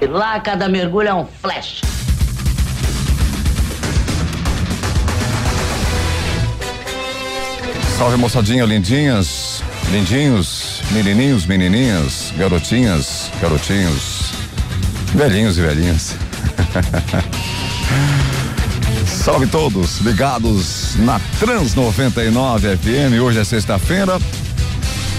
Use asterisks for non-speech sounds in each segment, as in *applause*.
E lá cada mergulho é um flash. Salve moçadinha, lindinhas, lindinhos, menininhos, menininhas, garotinhas, garotinhos, velhinhos e velhinhas. *laughs* Salve todos, ligados na Trans 99 FM. Hoje é sexta-feira.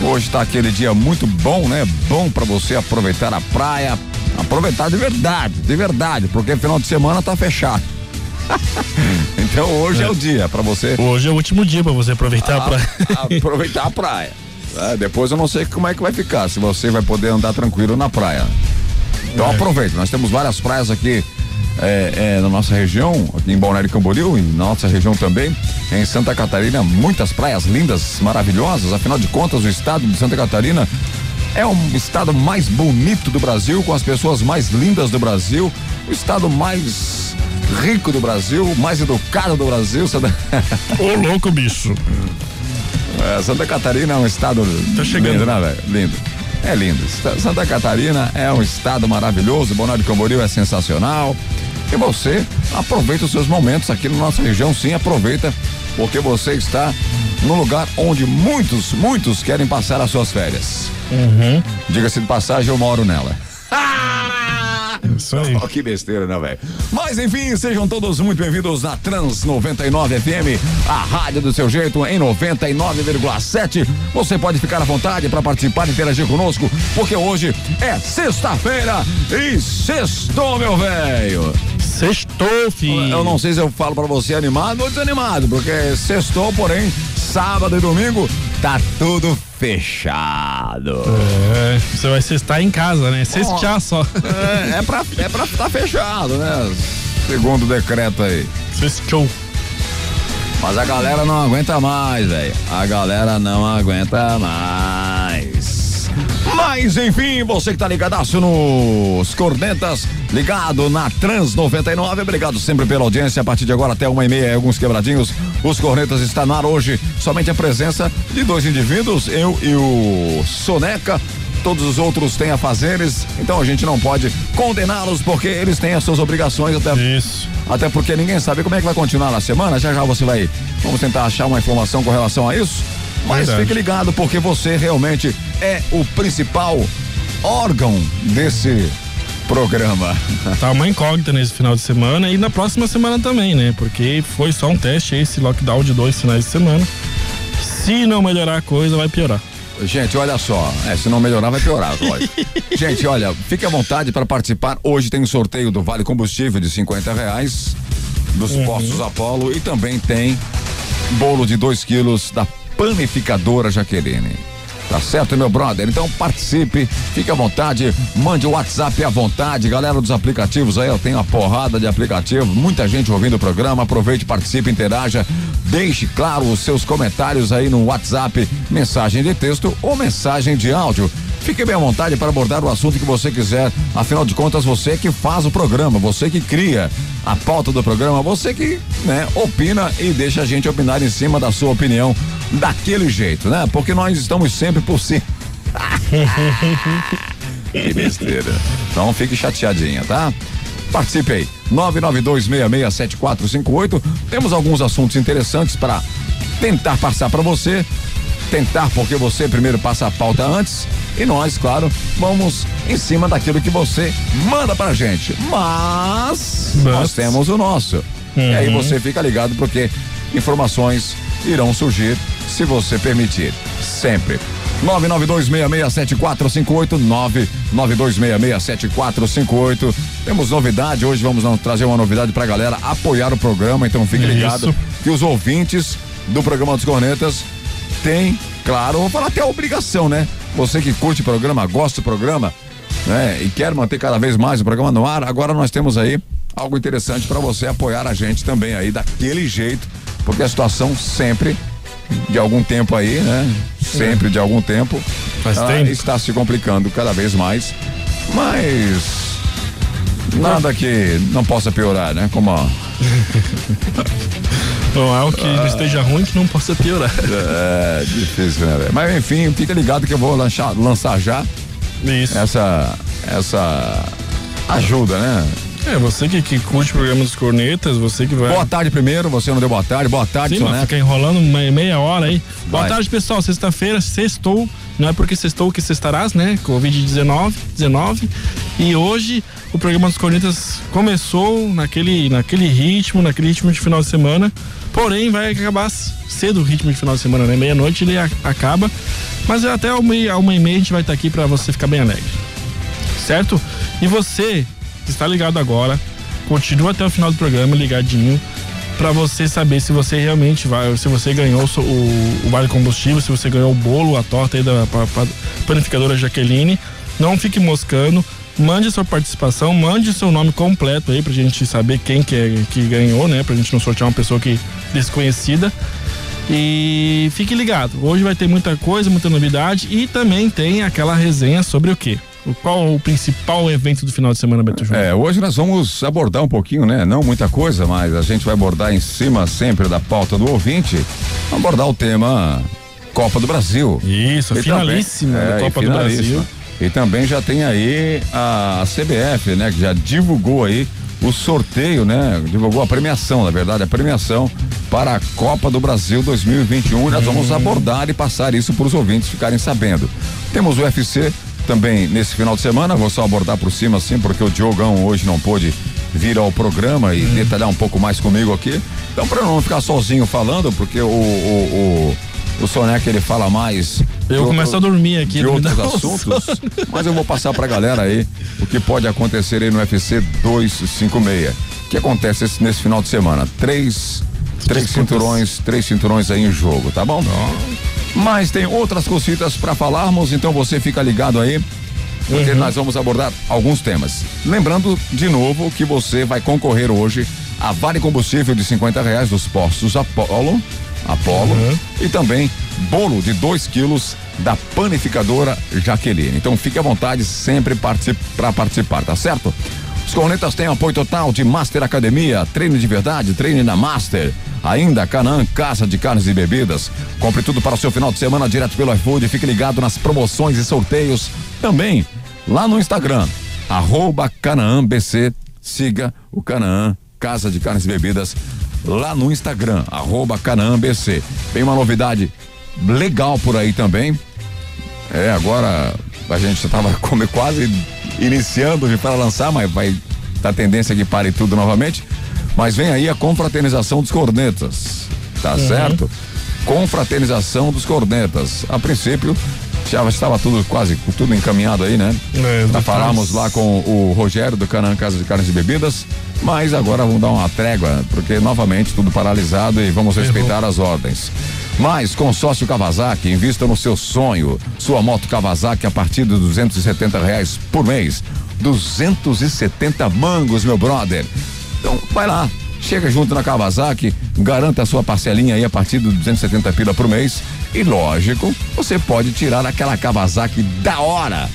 Hoje tá aquele dia muito bom, né? Bom para você aproveitar a praia, aproveitar de verdade, de verdade, porque final de semana tá fechado. *laughs* então hoje é. é, o dia para você. Hoje é o último dia para você aproveitar a, a praia. *laughs* aproveitar a praia. É, depois eu não sei como é que vai ficar, se você vai poder andar tranquilo na praia. Então é. aproveita, nós temos várias praias aqui é, é, na nossa região, aqui em Balneário Camboriú e na nossa região também, em Santa Catarina, muitas praias lindas, maravilhosas. Afinal de contas, o estado de Santa Catarina é o estado mais bonito do Brasil, com as pessoas mais lindas do Brasil, o estado mais rico do Brasil, mais educado do Brasil. Santa... Ô louco, bicho. É, Santa Catarina é um estado tá chegando. lindo, né, velho? Lindo. É lindo. Santa Catarina é um estado maravilhoso, Balneário Camboriú é sensacional. E você aproveita os seus momentos aqui na nossa região, sim, aproveita, porque você está no lugar onde muitos, muitos querem passar as suas férias. Uhum. Diga-se de passagem, eu moro nela. *laughs* Isso aí. Oh, que besteira, né, velho? Mas enfim, sejam todos muito bem-vindos na Trans 99 FM, a rádio do seu jeito em 99,7. Você pode ficar à vontade para participar e interagir conosco, porque hoje é sexta-feira e sextou, meu velho. Sextou, filho. Eu não sei se eu falo para você animado ou desanimado, porque sextou, porém, sábado e domingo tá tudo fechado. É, você vai cestar em casa, né? Oh, só. É, é pra é pra tá fechado, né? Segundo o decreto aí. Cestou. Mas a galera não aguenta mais, velho. A galera não aguenta mais. Mas enfim, você que tá ligadaço nos Cornetas, ligado na Trans 99, obrigado sempre pela audiência. A partir de agora até uma e meia, alguns quebradinhos. Os Cornetas está no ar hoje. Somente a presença de dois indivíduos, eu e o Soneca todos os outros têm a fazeres, então a gente não pode condená-los porque eles têm as suas obrigações até Isso. até porque ninguém sabe como é que vai continuar na semana. Já já você vai, vamos tentar achar uma informação com relação a isso. Mas Verdade. fique ligado, porque você realmente é o principal órgão desse programa. Tá uma incógnita nesse final de semana e na próxima semana também, né? Porque foi só um teste esse lockdown de dois finais de semana. Se não melhorar a coisa, vai piorar. Gente, olha só, é, se não melhorar vai piorar, lógico. *laughs* Gente, olha, fique à vontade para participar. Hoje tem um sorteio do Vale Combustível de 50 reais dos uhum. postos Apolo e também tem bolo de 2 quilos da Panificadora Jaqueline. Tá certo, meu brother? Então participe, fique à vontade, mande o WhatsApp à vontade, galera dos aplicativos aí, eu tenho uma porrada de aplicativo, muita gente ouvindo o programa, aproveite, participe, interaja, deixe claro os seus comentários aí no WhatsApp, mensagem de texto ou mensagem de áudio. Fique bem à vontade para abordar o assunto que você quiser. Afinal de contas, você que faz o programa, você que cria a pauta do programa, você que, né, opina e deixa a gente opinar em cima da sua opinião daquele jeito, né? Porque nós estamos sempre por cima. *laughs* que besteira. Então fique chateadinha, tá? Participe aí. 992667458. Temos alguns assuntos interessantes para tentar passar para você. Tentar porque você primeiro passa a pauta antes e nós, claro, vamos em cima daquilo que você manda pra gente. Mas, nós temos o nosso. Uhum. E aí uhum. você fica ligado porque informações irão surgir se você permitir. Sempre. 992667458 992667458 Temos novidade, hoje vamos trazer uma novidade pra galera apoiar o programa, então fique ligado que os ouvintes do programa dos Cornetas têm, claro, vou falar até a obrigação, né? Você que curte o programa, gosta do programa, né? E quer manter cada vez mais o programa no ar, agora nós temos aí algo interessante para você apoiar a gente também aí daquele jeito, porque a situação sempre de algum tempo aí, né? Sempre de algum tempo, Faz tempo. está se complicando cada vez mais, mas nada que não possa piorar, né? Como a... *laughs* Não é o que ah, esteja ruim que não possa piorar. É, difícil, né? Mas enfim, fica ligado que eu vou lançar, lançar já Isso. essa essa ajuda, né? É, você que, que curte o programa dos cornetas, você que vai. Boa tarde primeiro, você não deu boa tarde. Boa tarde, Sim, Soneca. fica enrolando meia, meia hora aí. Boa Vai. tarde, pessoal. Sexta-feira, sextou. Não é porque sextou que sextarás, né? Covid-19, 19. E hoje o programa dos cornetas começou naquele, naquele ritmo, naquele ritmo de final de semana. Porém, vai acabar cedo o ritmo de final de semana, né? Meia-noite ele acaba. Mas até uma, uma e meia a gente vai estar aqui para você ficar bem alegre. Certo? E você que está ligado agora, continua até o final do programa ligadinho para você saber se você realmente vai, se você ganhou o, o, vale combustível, se você ganhou o bolo, a torta aí da pa- pa- panificadora Jaqueline. Não fique moscando, mande sua participação, mande seu nome completo aí pra gente saber quem que, é, que ganhou, né? Pra gente não sortear uma pessoa que desconhecida. E fique ligado, hoje vai ter muita coisa, muita novidade e também tem aquela resenha sobre o quê? Qual o principal evento do final de semana, Beto Júnior? É, hoje nós vamos abordar um pouquinho, né? Não muita coisa, mas a gente vai abordar em cima sempre da pauta do ouvinte, abordar o tema Copa do Brasil. Isso, E finalíssima também- é, Copa do finalíssima. Brasil. E também já tem aí a CBF, né? Que já divulgou aí o sorteio, né? Divulgou a premiação, na verdade, a premiação para a Copa do Brasil 2021. E nós Hum. vamos abordar e passar isso para os ouvintes ficarem sabendo. Temos o UFC também nesse final de semana, vou só abordar por cima assim, porque o Diogão hoje não pôde vir ao programa Hum. e detalhar um pouco mais comigo aqui. Então, para não ficar sozinho falando, porque o, o, o, o Soneca ele fala mais. Eu começo outro- a dormir aqui. de não me outros assuntos, sono. mas eu vou passar pra galera aí o que pode acontecer aí no UFC 256. O que acontece esse- nesse final de semana? Três, três cinturões, três cinturões aí em jogo, tá bom? Mas tem outras cositas pra falarmos, então você fica ligado aí. Porque nós vamos abordar alguns temas. Lembrando de novo que você vai concorrer hoje a vale combustível de 50 reais dos postos Apollo, Apollo e também bolo de 2 quilos da panificadora Jaqueline. Então fique à vontade sempre para participar, tá certo? Os cornetas têm apoio total de Master Academia, treine de verdade, treine na Master. Ainda Canaan, Casa de Carnes e Bebidas. Compre tudo para o seu final de semana direto pelo iFood. Fique ligado nas promoções e sorteios. Também lá no Instagram, arroba Canaã BC. Siga o Canaã, Casa de Carnes e Bebidas, lá no Instagram, arroba Canaã BC. Tem uma novidade legal por aí também. É, agora a gente estava *laughs* quase iniciando para lançar, mas vai tá tendência que pare tudo novamente. Mas vem aí a confraternização dos cornetas, tá certo? Confraternização dos cornetas. A princípio já estava tudo quase tudo encaminhado aí, né? É, Já falamos lá com o Rogério do Canã Casa de Carnes e Bebidas, mas agora vamos dar uma trégua, porque novamente tudo paralisado e vamos respeitar as ordens. Mas consórcio Kawasaki, invista no seu sonho. Sua moto Kawasaki a partir de 270 reais por mês. 270 mangos, meu brother. Então, vai lá. Chega junto na Kawasaki, garanta a sua parcelinha aí a partir de 270 pila por mês. E lógico, você pode tirar aquela Kawasaki da hora.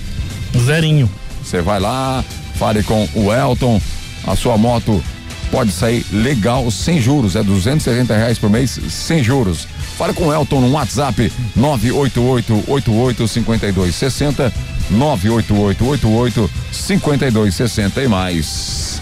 Zerinho. Você vai lá, fale com o Elton, a sua moto pode sair legal, sem juros, é 270 reais por mês, sem juros. Fale com o Elton no WhatsApp 988-88-5260, 988-88-5260 e mais.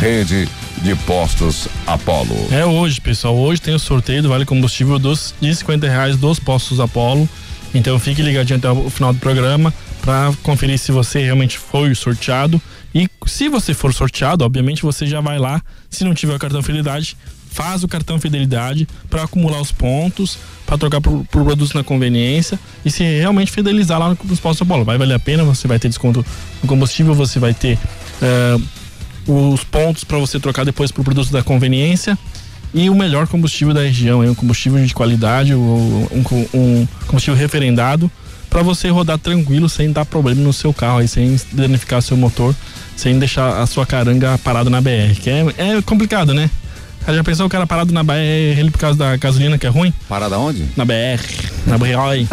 Rede de Postos Apolo. É hoje, pessoal. Hoje tem o sorteio do Vale Combustível dos, de 50 reais dos postos Apollo. Então fique ligadinho até o final do programa para conferir se você realmente foi sorteado. E se você for sorteado, obviamente você já vai lá. Se não tiver o cartão Fidelidade, faz o cartão Fidelidade para acumular os pontos, para trocar por, por produtos na conveniência e se realmente fidelizar lá nos postos Apollo. Vai valer a pena, você vai ter desconto no combustível, você vai ter. eh, os pontos para você trocar depois por produtos da conveniência e o melhor combustível da região, é um combustível de qualidade, um, um- combustível referendado para você rodar tranquilo sem dar problema no seu carro, aí, sem danificar seu motor, sem deixar a sua caranga parada na BR, que é, é complicado, né? Já pensou o cara parado na BR ele por causa da gasolina que é ruim? Parada onde? Na BR, na BR.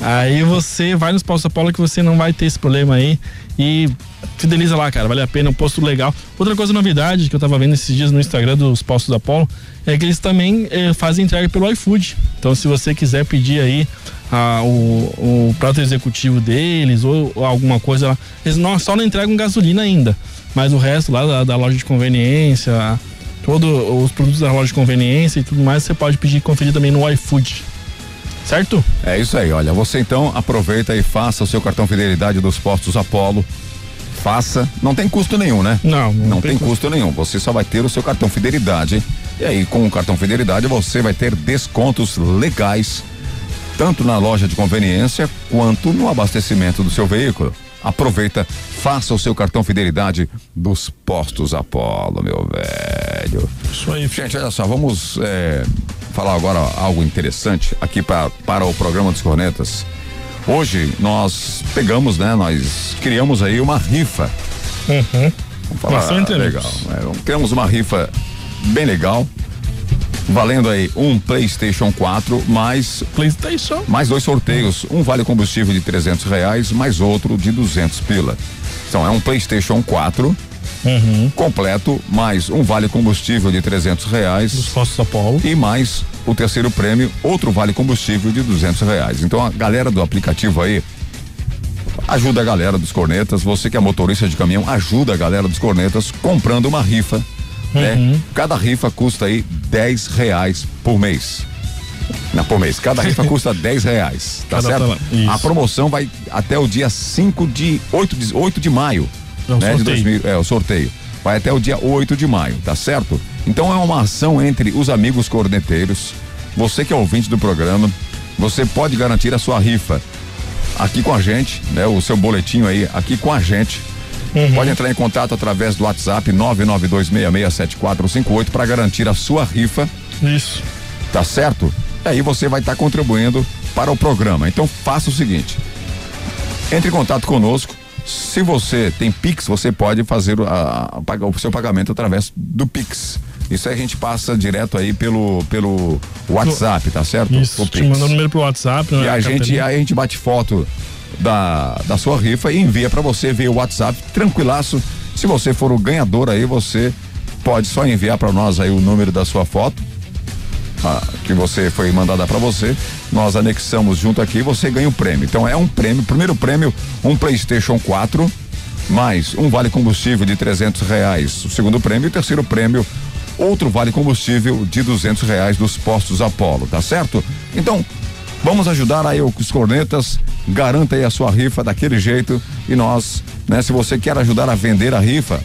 aí você vai nos postos Apollo que você não vai ter esse problema aí e fideliza lá, cara, vale a pena, é um posto legal. Outra coisa novidade que eu tava vendo esses dias no Instagram dos postos Apollo é que eles também eh, fazem entrega pelo iFood. Então se você quiser pedir aí a, o, o prato executivo deles ou, ou, alguma coisa. Eles não, só não entregam gasolina ainda. Mas o resto lá da, da loja de conveniência, todos os produtos da loja de conveniência e tudo mais, você pode pedir conferir também no iFood. Certo? É isso aí, olha. Você então aproveita e faça o seu cartão fidelidade dos postos Apollo. Faça, não tem custo nenhum, né? Não, não, não tem, custo nenhum. Você só vai ter o seu cartão fidelidade. E aí, com o cartão fidelidade, você vai ter descontos legais, tanto na loja de conveniência quanto no abastecimento do seu veículo. Aproveita, faça o seu cartão fidelidade dos postos Apollo, meu velho. Isso aí. Gente, olha só, vamos é, falar agora algo interessante aqui pra, para o programa dos Cornetas. Hoje nós pegamos, né? Nós criamos aí uma rifa. Uhum. Vamos falar Bastante legal. É, criamos uma rifa bem legal valendo aí um PlayStation 4 mais PlayStation mais dois sorteios, um vale combustível de 300 reais mais outro de 200 pila. Então é um PlayStation 4 uhum. completo mais um vale combustível de 300 reais dos postos Apollo e mais o terceiro prêmio outro vale combustível de 200 reais. Então a galera do aplicativo aí ajuda a galera dos cornetas. Você que é motorista de caminhão ajuda a galera dos cornetas comprando uma rifa né? Uhum. Cada rifa custa aí 10 reais por mês. Não, por mês. Cada rifa custa *laughs* 10 reais. Tá Cada certo? A promoção vai até o dia 5 de 8 de, 8 de maio. É o né, sorteio. 2000, é, o sorteio. Vai até o dia 8 de maio, tá certo? Então é uma ação entre os amigos corneteiros. Você que é ouvinte do programa, você pode garantir a sua rifa aqui com a gente, né? O seu boletinho aí aqui com a gente Uhum. Pode entrar em contato através do WhatsApp 992667458 para garantir a sua rifa. Isso. Tá certo? E aí você vai estar tá contribuindo para o programa. Então faça o seguinte: entre em contato conosco. Se você tem Pix, você pode fazer a, a, o seu pagamento através do Pix. Isso aí a gente passa direto aí pelo, pelo WhatsApp, tá certo? Isso, te manda o número pro WhatsApp. Né? E a gente, aí a gente bate foto da, da sua rifa e envia para você via WhatsApp, tranquilaço. Se você for o ganhador aí, você pode só enviar para nós aí o número da sua foto ah, que você foi mandada para você. Nós anexamos junto aqui, você ganha o um prêmio. Então é um prêmio, primeiro prêmio, um PlayStation 4 mais um vale combustível de trezentos reais. O segundo prêmio, o terceiro prêmio, outro vale combustível de duzentos reais dos postos Apolo, tá certo? Então Vamos ajudar aí os cornetas, garanta aí a sua rifa daquele jeito e nós, né, se você quer ajudar a vender a rifa,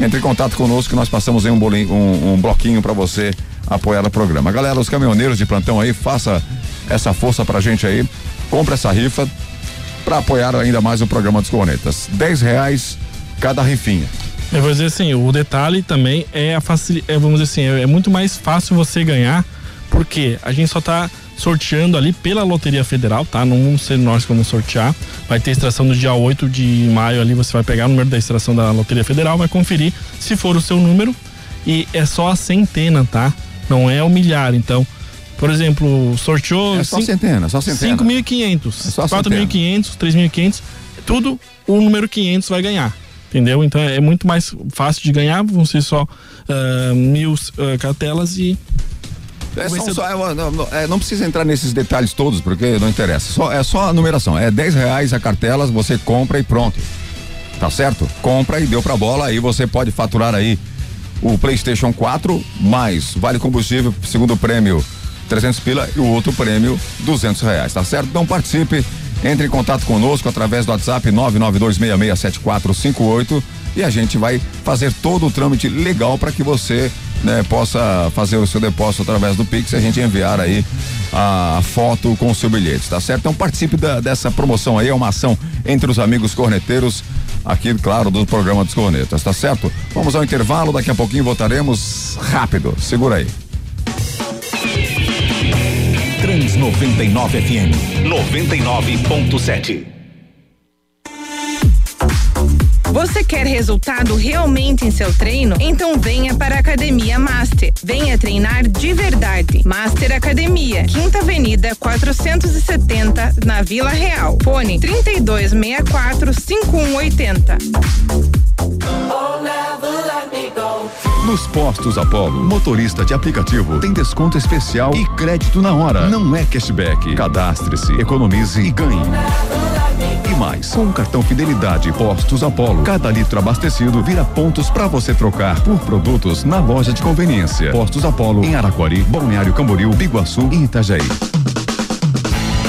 entre em contato conosco que nós passamos aí um, bolinho, um, um bloquinho para você apoiar o programa. Galera, os caminhoneiros de plantão aí, faça essa força pra gente aí, compre essa rifa para apoiar ainda mais o programa dos cornetas. Dez reais cada rifinha. Eu vou dizer assim, o detalhe também é a facilidade, é, vamos dizer assim, é, é muito mais fácil você ganhar, porque a gente só tá sorteando ali pela Loteria Federal, tá? Não vamos ser nós que vamos sortear. Vai ter extração no dia 8 de maio ali, você vai pegar o número da extração da Loteria Federal, vai conferir se for o seu número e é só a centena, tá? Não é o milhar, então. Por exemplo, sorteou. É só cinco, centena, só centena. 5.500, é 4.500, 3.500, tudo o número 500 vai ganhar. Entendeu? Então é muito mais fácil de ganhar, vão ser só uh, mil uh, cartelas e é só, só, é, não, é, não, precisa entrar nesses detalhes todos, porque não interessa. Só, é só a numeração. É 10 reais a cartela, você compra e pronto. Tá certo? Compra e deu pra bola, aí você pode faturar aí o PlayStation 4 mais vale combustível, segundo prêmio 300 pila e o outro prêmio 200 reais, tá certo? Então participe, entre em contato conosco através do WhatsApp 992667458 e a gente vai fazer todo o trâmite legal para que você né, possa fazer o seu depósito através do Pix e a gente enviar aí a foto com o seu bilhete, tá certo? Então participe da, dessa promoção aí, é uma ação entre os amigos corneteiros aqui, claro, do programa dos cornetas, tá certo? Vamos ao intervalo, daqui a pouquinho voltaremos rápido. Segura aí. Trans 99 FM 99.7 você quer resultado realmente em seu treino? Então venha para a Academia Master. Venha treinar de verdade. Master Academia, Quinta Avenida 470, na Vila Real. Fone 3264 5180. Oh, never let me go. Nos postos Apollo, motorista de aplicativo tem desconto especial e crédito na hora. Não é cashback. Cadastre-se, economize e ganhe. E mais, com o cartão Fidelidade Postos Apollo, cada litro abastecido vira pontos para você trocar por produtos na loja de conveniência. Postos Apollo em Araquari, Balneário Camboriú, Biguaçu e Itajaí.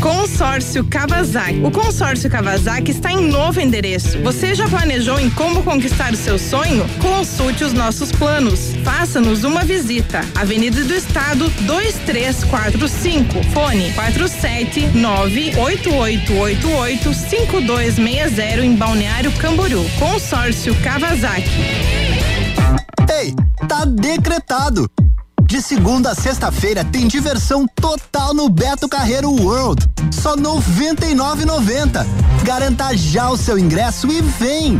Consórcio Kawasaki. O consórcio Kawasaki está em novo endereço. Você já planejou em como conquistar o seu sonho? Consulte os nossos planos. Faça-nos uma visita. Avenida do Estado 2345. Fone 47988885260 em Balneário Camboriú. Consórcio Kawasaki. Ei, tá decretado. De segunda a sexta-feira tem diversão total no Beto Carreiro World. Só R$ 99,90. Garanta já o seu ingresso e vem!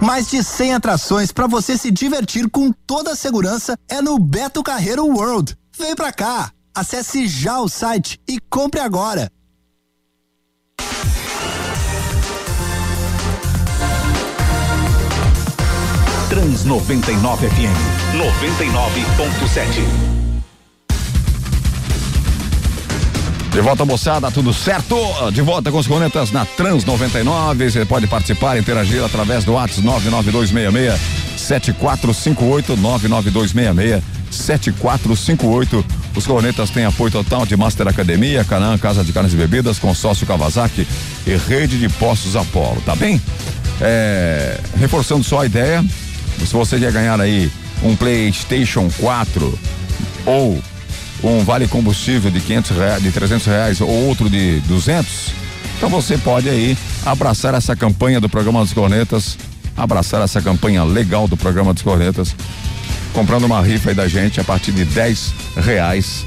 Mais de 100 atrações para você se divertir com toda a segurança é no Beto Carreiro World. Vem pra cá! Acesse já o site e compre agora. Trans 99 FM 99.7. De volta, moçada, tudo certo? De volta com os cornetas na Trans 99. Você pode participar, interagir através do WhatsApp 99266 7458 99266 7458. Os cornetas têm apoio total de Master Academia, Canã, Casa de Carnes e Bebidas, Consórcio Kawasaki e Rede de Postos Apolo, tá bem? É, reforçando só a ideia, se você quer ganhar aí um PlayStation 4 ou um vale combustível de 500 reais, de 300 reais ou outro de 200, então você pode aí abraçar essa campanha do programa dos Cornetas, abraçar essa campanha legal do programa dos Cornetas, comprando uma rifa aí da gente a partir de 10 reais.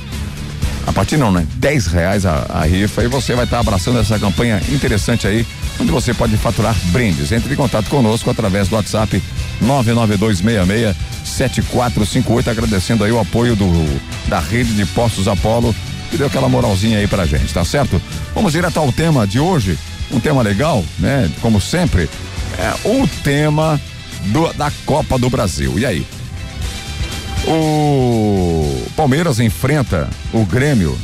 A partir não, né? 10 reais a, a rifa e você vai estar abraçando essa campanha interessante aí, onde você pode faturar brindes. Entre em contato conosco através do WhatsApp 99266 7458, agradecendo aí o apoio do da rede de postos Apolo, que deu aquela moralzinha aí pra gente, tá certo? Vamos direto ao tema de hoje, um tema legal, né? Como sempre, é o tema do, da Copa do Brasil. E aí? O Palmeiras enfrenta o Grêmio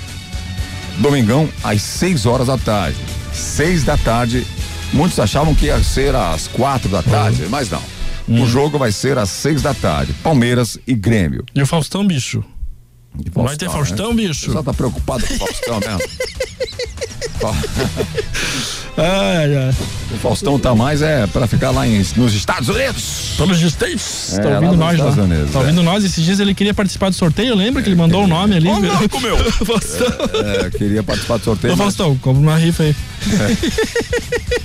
domingão às 6 horas da tarde. 6 da tarde. Muitos achavam que ia ser às quatro da tarde, Uhum. mas não. O jogo vai ser às 6 da tarde. Palmeiras e Grêmio. E o Faustão, bicho? De Vai ter Faustão, né? bicho? Só tá preocupado com o Faustão mesmo? *laughs* *laughs* Ai, ai. O Faustão tá mais é pra ficar lá em- nos Estados Unidos. Pelos States. É, tá ouvindo nós lá. Unidos, tá é. ouvindo nós. Esses dias ele queria participar do sorteio. Lembra que ele mandou o nome ali? Ô, louco, meu! *laughs* Faustão. É, queria participar do sorteio. Ô, mas Faustão, compra uma rifa aí.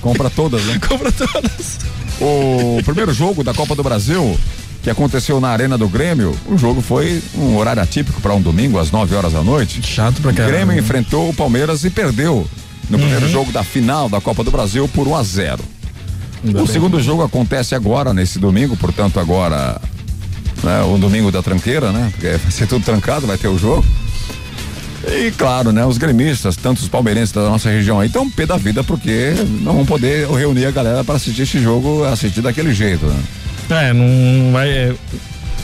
compra todas, né? *laughs* Compra todas. O primeiro jogo da Copa do Brasil, que aconteceu na Arena do Grêmio, o jogo foi um horário atípico para um domingo, às 9 horas da noite. Chato pra O caramba. Grêmio enfrentou o Palmeiras e perdeu no Uhum. primeiro jogo da final da Copa do Brasil por 1 a 0. Ainda o bem. segundo jogo acontece agora, nesse domingo, portanto, agora, né, o domingo da tranqueira, né? Porque vai ser tudo trancado, vai ter o jogo. E claro, né, os gremistas, tanto os palmeirenses da nossa região aí, estão pé da vida porque não vão poder reunir a galera para assistir esse jogo, assistir daquele jeito, né? É, não vai. É,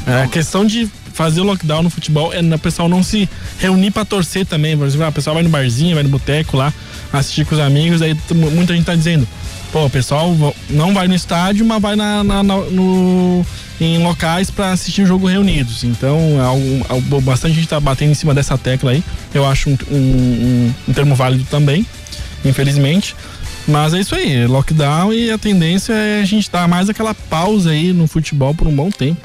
é a questão de fazer o lockdown no futebol é o pessoal não se reunir pra torcer também. Por exemplo, o pessoal vai no barzinho, vai no boteco lá, assistir com os amigos, aí muita gente tá dizendo, pô, o pessoal não vai no estádio, mas vai na, na- na- no, em locais pra assistir o jogo reunidos. Então, é algo- algo- bastante gente tá batendo em cima dessa tecla aí. Eu acho um- um- um termo válido também, infelizmente. Mas é isso aí, lockdown e a tendência é a gente dar mais aquela pausa aí no futebol por um bom tempo.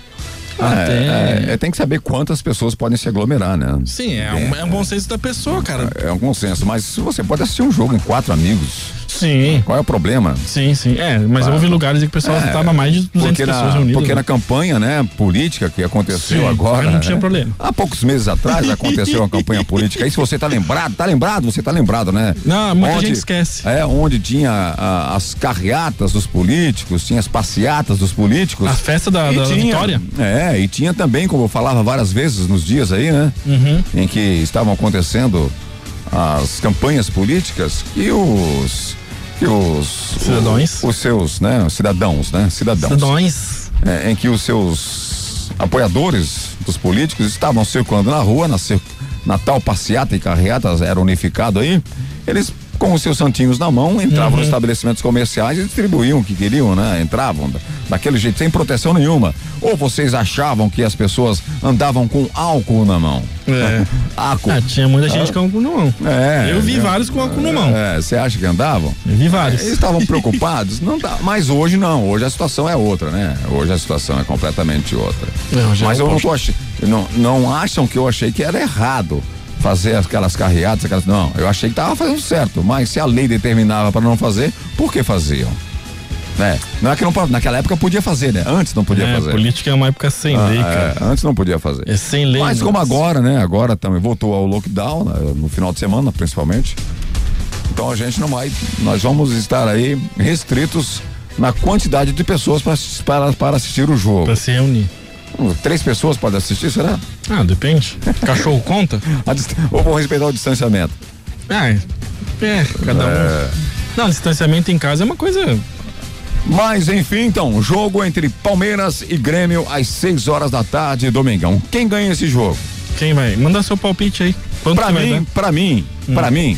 Até. É, é, tem que saber quantas pessoas podem se aglomerar, né? Sim, é um, é um bom senso da pessoa, cara. É um consenso, mas você pode assistir um jogo em quatro amigos. Sim. Qual é o problema? Sim, sim. É, mas Claro. houve lugares em que o pessoal É, estava mais de 200 porque pessoas na, reunidas. porque né? na campanha, né, política que aconteceu Sim, agora. não tinha né, problema. Há poucos meses atrás aconteceu uma campanha política. Aí se você tá lembrado, tá lembrado, você tá lembrado, né? Não, muita gente esquece. É, onde tinha ah, as carreatas dos políticos, tinha as passeatas dos políticos. A festa da, E da tinha, vitória. É, e tinha também, como eu falava várias vezes nos dias aí, né? Uhum. Em que estavam acontecendo as campanhas políticas que os. Que os. Cidadãos. Os seus, né? Cidadãos, né? Cidadãos. Cidadãos. É, em que os seus apoiadores dos políticos estavam circulando na rua, na, na tal passeata e carreatas era unificado aí. Eles, com os seus santinhos na mão, entravam Uhum. nos estabelecimentos comerciais e distribuíam o que queriam, né? Entravam da- daquele jeito, sem proteção nenhuma. Ou vocês achavam que as pessoas andavam com álcool na mão? É. *laughs* álcool. Ah, tinha muita gente com álcool no mão. É, Eu vi é. vários com álcool no mão. É, você acha que andavam? Eu vi vários. Eles estavam *laughs* preocupados? Não tá, mas hoje não, hoje a situação é outra, né? Hoje a situação é completamente outra. Não, já mas é eu não tô ach... não, não acham que eu achei que era errado fazer aquelas carreatas, aquelas não, eu achei que tava fazendo certo, mas se a lei determinava para não fazer, por que faziam? Né? Não é que não naquela época podia fazer, né? Antes não podia É, fazer. política é uma época sem Ah, lei, é, cara. antes não podia fazer. É sem lei. Mas como agora, né? Agora também voltou ao lockdown, né, no final de semana, principalmente. Então a gente não vai. Nós vamos estar aí restritos na quantidade de pessoas para, para assistir o jogo. Pra se reunir. Hum, Três pessoas podem assistir, será? Ah, depende. Cachorro conta? *laughs* Ou vão respeitar o distanciamento? Ah, é. É, cada um. É. Não, distanciamento em casa é uma coisa. Mas enfim, então, jogo entre Palmeiras e Grêmio às 6 horas da tarde, domingão. Quem ganha esse jogo? Quem vai? Manda seu palpite aí. Quanto Pra mim, pra mim, pra mim,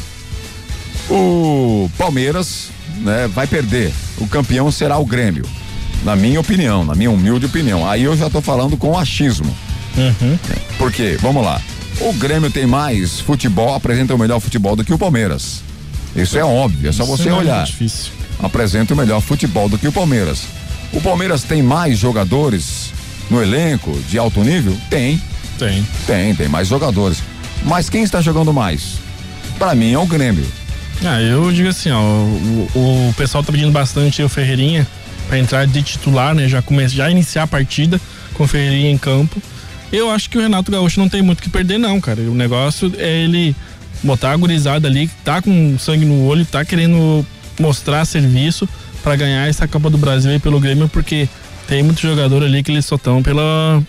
o Palmeiras, né, vai perder. O campeão será o Grêmio. Na minha opinião, na minha humilde opinião. Aí eu já tô falando com achismo. Uhum. Por quê? Vamos lá. O Grêmio tem mais futebol, apresenta o melhor futebol do que o Palmeiras. Isso é óbvio, é só Isso você é olhar. muito difícil. Apresenta o melhor futebol do que o Palmeiras. O Palmeiras tem mais jogadores no elenco de alto nível? Tem. Tem. Tem, tem mais jogadores. Mas quem está jogando mais? Pra mim é o Grêmio. Ah, eu digo assim, ó, o, o pessoal tá pedindo bastante o Ferreirinha pra entrar de titular, né? Já começa, já iniciar a partida Ferreirinha em campo. Eu acho que o Renato Gaúcho não tem muito que perder, não, cara. O negócio é ele botar a gurizada ali, tá com sangue no olho, tá querendo mostrar serviço pra ganhar essa Copa do Brasil aí pelo Grêmio, porque tem muito jogador ali que eles só estão pela.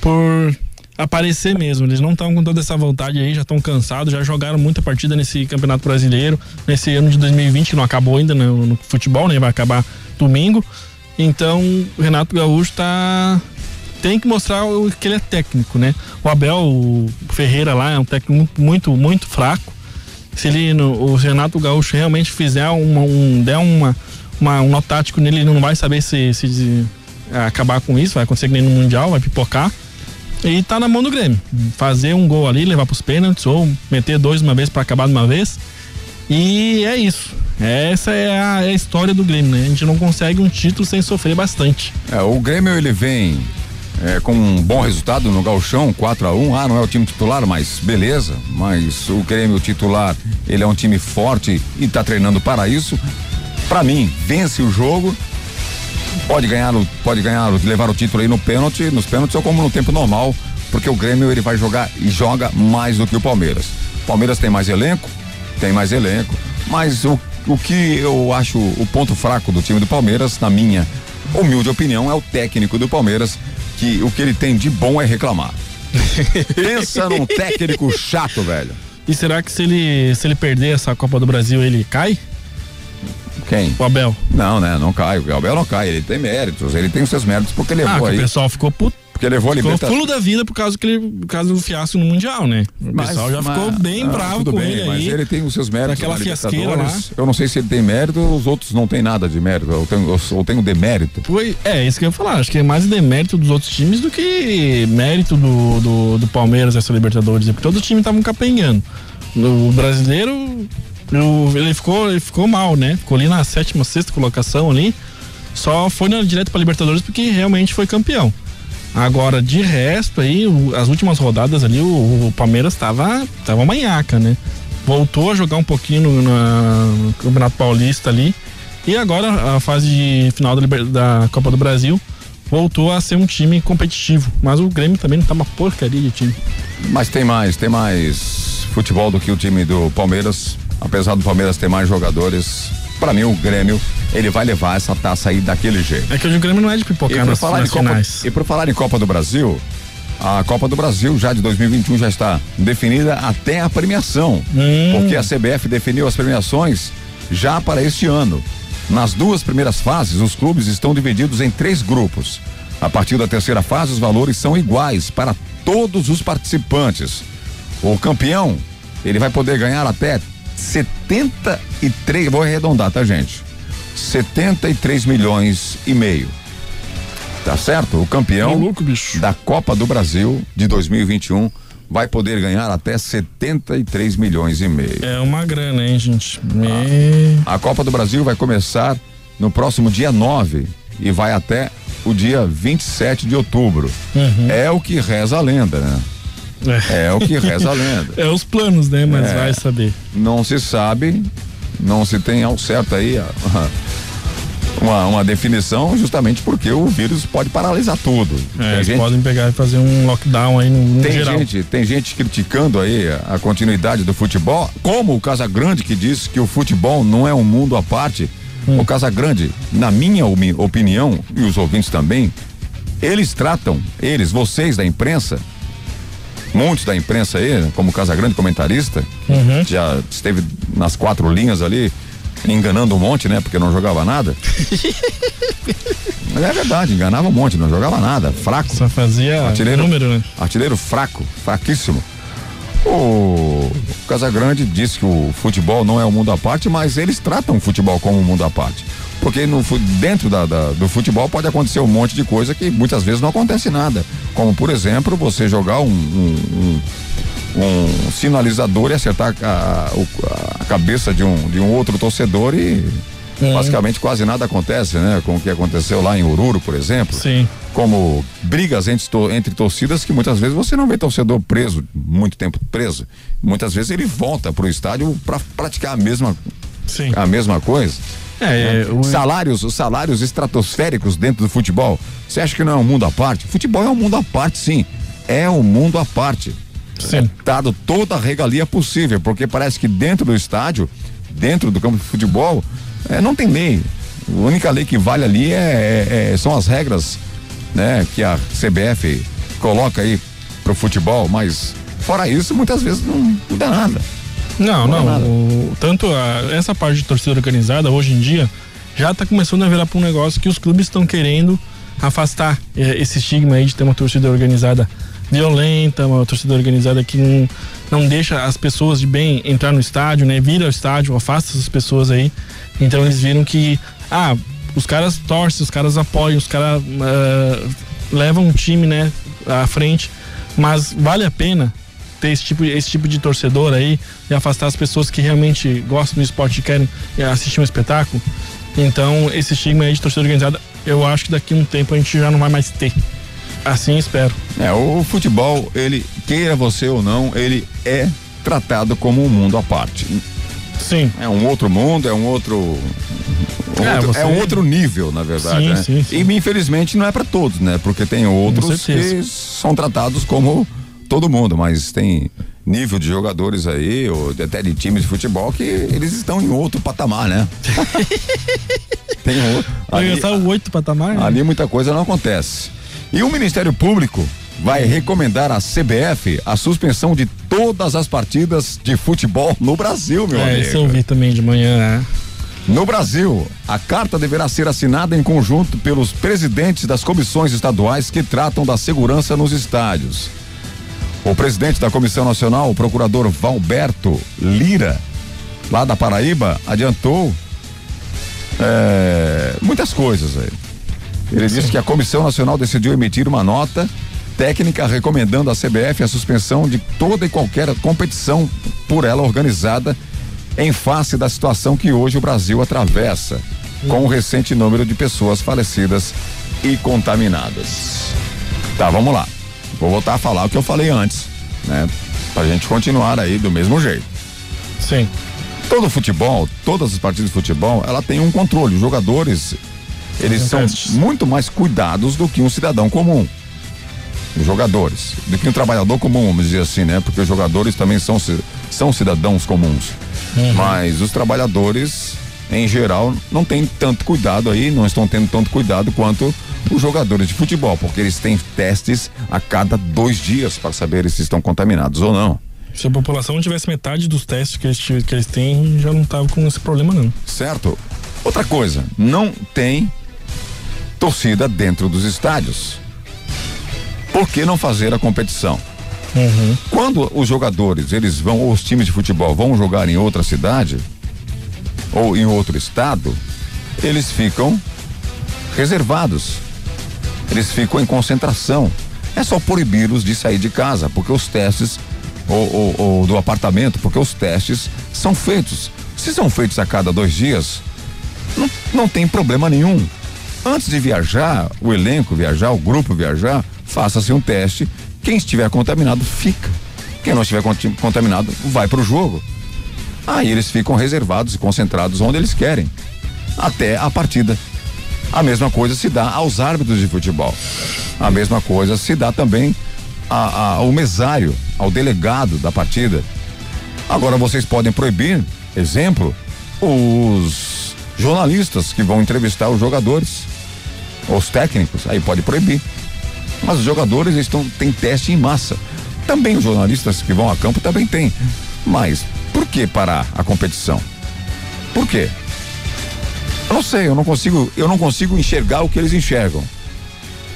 por aparecer mesmo. Eles não estão com toda essa vontade aí, já estão cansados, já jogaram muita partida nesse Campeonato Brasileiro, nesse ano de 2020, que não acabou ainda no, no futebol, né? Vai acabar domingo. Então, o Renato Gaúcho tá. Tem que mostrar o, que ele é técnico, né? O Abel o Ferreira lá é um técnico muito, muito, fraco. Se ele, o Renato Gaúcho realmente fizer uma, um, der uma, uma, um nó tático nele, ele não vai saber se, se acabar com isso, vai que nem no Mundial, vai pipocar. E tá na mão do Grêmio. Fazer um gol ali, levar pros pênaltis, ou meter dois uma vez para acabar de uma vez. E é isso. Essa é a, é a história do Grêmio, né? A gente não consegue um título sem sofrer bastante. É, o Grêmio ele vem é, com um bom resultado no Galchão, 4 a 1 Ah, não é o time titular, mas beleza. Mas o Grêmio titular, ele é um time forte e tá treinando para isso. Pra mim, vence o jogo. Pode ganhar, pode ganhar, levar o título aí no pênalti, nos pênaltis ou como no tempo normal, porque o Grêmio ele vai jogar e joga mais do que o Palmeiras. O Palmeiras tem mais elenco, tem mais elenco, mas o, o que eu acho o ponto fraco do time do Palmeiras, na minha humilde opinião, é o técnico do Palmeiras, que o que ele tem de bom é reclamar. *laughs* Pensa num técnico chato, velho. E será que se ele, se ele perder essa Copa do Brasil, ele cai? Quem? O Abel? Não, né? Não cai. O Gabriel não cai. Ele tem méritos. Ele tem os seus méritos porque Ah, levou que aí. o pessoal ficou puto. Porque levou a Ficou Libertadores. fulo da vida por causa, que ele, por causa do fiasco no Mundial, né? O Mas- pessoal já mas- ficou bem ah, bravo tudo com bem, ele mas aí. ele tem os seus méritos Daquela na fiasqueira Libertadores. Eu não sei se ele tem mérito, os outros não têm nada de mérito. Eu tenho, eu, eu tenho demérito. Foi, é, isso que eu ia falar. Acho que é mais demérito dos outros times do que mérito do, do, do Palmeiras essa Libertadores. Porque todos os times estavam capengando. O brasileiro, o- ele, ficou, ele ficou mal, né? Ficou ali na sétima, sexta colocação ali. Só foi na, direto pra Libertadores porque realmente foi campeão. Agora, de resto aí, o- as últimas rodadas ali, o, o Palmeiras tava, tava manhaca, né? voltou a jogar um pouquinho no, na, no Campeonato Paulista ali. E agora a fase de final da, da, Copa do Brasil voltou a ser um time competitivo. Mas o Grêmio também não tá uma porcaria de time. Mas tem mais, tem mais futebol do que o time do Palmeiras. Apesar do Palmeiras ter mais jogadores, para mim o Grêmio ele vai levar essa taça aí daquele jeito. É que hoje o Grêmio não é de pipocar nas, falar nas Copa. E por falar em Copa do Brasil, a Copa do Brasil já de 2021 já está definida até a premiação, hum. porque a CBF definiu as premiações já para este ano. Nas duas primeiras fases, os clubes estão divididos em três grupos. A partir da terceira fase, os valores são iguais para todos os participantes. O campeão, ele vai poder ganhar até 73, vou arredondar, tá, gente? 73 milhões e meio. Tá certo? O campeão louco, da Copa do Brasil de 2021 vai poder ganhar até 73 milhões e meio. É uma grana, hein, gente? Me... A Copa do Brasil vai começar no próximo dia 9 e vai até o dia 27 de outubro. Uhum. É o que reza a lenda, né? É, é o que reza a lenda. É os planos, né? Mas É. vai saber. Não se sabe, não se tem ao certo aí a- uma, uma definição, justamente porque o vírus pode paralisar tudo. É, eles gente- podem pegar e fazer um lockdown aí no, no Tem geral. gente, tem gente criticando aí a, a continuidade do futebol, como o Casagrande que diz que o futebol não é um mundo à parte. Hum. O Casagrande, na minha opinião, e os ouvintes também, eles tratam, eles, vocês da imprensa, muitos da imprensa aí, como Casagrande comentarista, Uhum. já esteve nas quatro linhas ali, enganando um monte, né? Porque não jogava nada. *laughs* Mas é verdade, enganava um monte, não jogava nada, fraco. Só fazia Artilheiro, número, né? Artilheiro fraco, fraquíssimo. O Casagrande disse que o futebol não é um mundo à parte, mas eles tratam o futebol como um mundo à parte. Porque no, dentro da- da- do futebol pode acontecer um monte de coisa que muitas vezes não acontece nada. Como, por exemplo, você jogar um, um- um- um sinalizador e acertar a, o- a cabeça de um, de um outro torcedor e basicamente quase nada acontece, né? Com o que aconteceu lá em Oruro, por exemplo Sim. como brigas entre, entre torcidas que muitas vezes você não vê torcedor preso, muito tempo preso. Muitas vezes ele volta para o estádio para praticar a mesma, Sim. a mesma coisa. É, é, o- Salários, os salários estratosféricos dentro do futebol. Você acha que não é um mundo à parte? Futebol é um mundo à parte, sim. É um mundo à parte. Sim. É dado toda a regalia possível, porque parece que dentro do estádio, dentro do campo de futebol, é, não tem lei. A única lei que vale ali é, é- é- são as regras, né, que a CBF coloca aí pro futebol, mas fora isso, muitas vezes não muda nada. Não, Não é não. o- tanto a- essa parte de torcida organizada, hoje em dia, já tá começando a virar para um negócio que os clubes estão querendo afastar eh, esse estigma aí de ter uma torcida organizada violenta, uma torcida organizada que não, não deixa as pessoas de bem entrar no estádio, né? Vira o estádio, afasta essas pessoas aí. Então eles viram que, ah, os caras torcem, os caras apoiam, os caras ah, levam um time, né, à frente, mas vale a pena ter esse tipo, esse tipo de torcedor aí e afastar as pessoas que realmente gostam do esporte e querem eh, assistir um espetáculo. Então, esse estigma aí de torcida organizada, eu acho que daqui a um tempo a gente já não vai mais ter. Assim espero. É, o futebol, ele, queira você ou não, ele é tratado como um mundo à parte. Sim. É um outro mundo, é um outro. É, outro- você- é um outro nível, na verdade. Sim, né? sim, sim. E infelizmente não é para todos, né? Porque tem outros que são tratados como todo mundo, mas tem nível de jogadores aí, ou até de times de futebol, que eles estão em outro patamar, né? *laughs* tem outro. Ali, gastar o oito patamar? né? ali muita coisa não acontece. E o Ministério Público vai recomendar à CBF a suspensão de todas as partidas de futebol no Brasil, meu É, amigo. isso eu vi também de manhã, né? No Brasil, a carta deverá ser assinada em conjunto pelos presidentes das comissões estaduais que tratam da segurança nos estádios. O presidente da Comissão Nacional, o procurador Valberto Lira, lá da Paraíba, adiantou é, muitas coisas aí. Ele disse que a Comissão Nacional decidiu emitir uma nota técnica recomendando à CBF a suspensão de toda e qualquer competição por ela organizada em face da situação que hoje o Brasil atravessa, com o recente número de pessoas falecidas e contaminadas. Tá, vamos lá. Vou voltar a falar o que eu falei antes, né? Pra gente continuar aí do mesmo jeito. Sim. Todo futebol, todas as partidas de futebol, ela tem um controle. Os jogadores, eles são testes. muito mais cuidados do que um cidadão comum. Os jogadores, do que um trabalhador comum, vamos dizer assim, né? Porque os jogadores também são, são cidadãos comuns. Mas os trabalhadores, em geral, não têm tanto cuidado aí, não estão tendo tanto cuidado quanto os jogadores de futebol, porque eles têm testes a cada dois dias para saber se estão contaminados ou não. Se a população tivesse metade dos testes que eles, que eles têm, já não tava com esse problema, não. Certo? Outra coisa, não tem torcida dentro dos estádios. Por que não fazer a competição? Quando os jogadores, eles vão, ou os times de futebol vão jogar em outra cidade ou em outro estado, eles ficam reservados. Eles ficam em concentração. É só proibi-los de sair de casa, porque os testes, ou, ou- ou do apartamento, porque os testes são feitos. Se são feitos a cada dois dias, não, não tem problema nenhum. Antes de viajar, o elenco viajar, o grupo viajar, faça-se um teste. Quem estiver contaminado, fica. Quem não estiver contaminado, vai para o jogo. Aí eles ficam reservados e concentrados onde eles querem, até a partida. A mesma coisa se dá aos árbitros de futebol. A mesma coisa se dá também a- a- ao mesário, ao delegado da partida. Agora vocês podem proibir, exemplo, os jornalistas que vão entrevistar os jogadores, os técnicos, aí pode proibir. Mas os jogadores estão têm teste em massa. Também os jornalistas que vão a campo também têm. Mas por que parar a competição? Por quê? Eu não sei, eu não consigo, eu não consigo enxergar o que eles enxergam.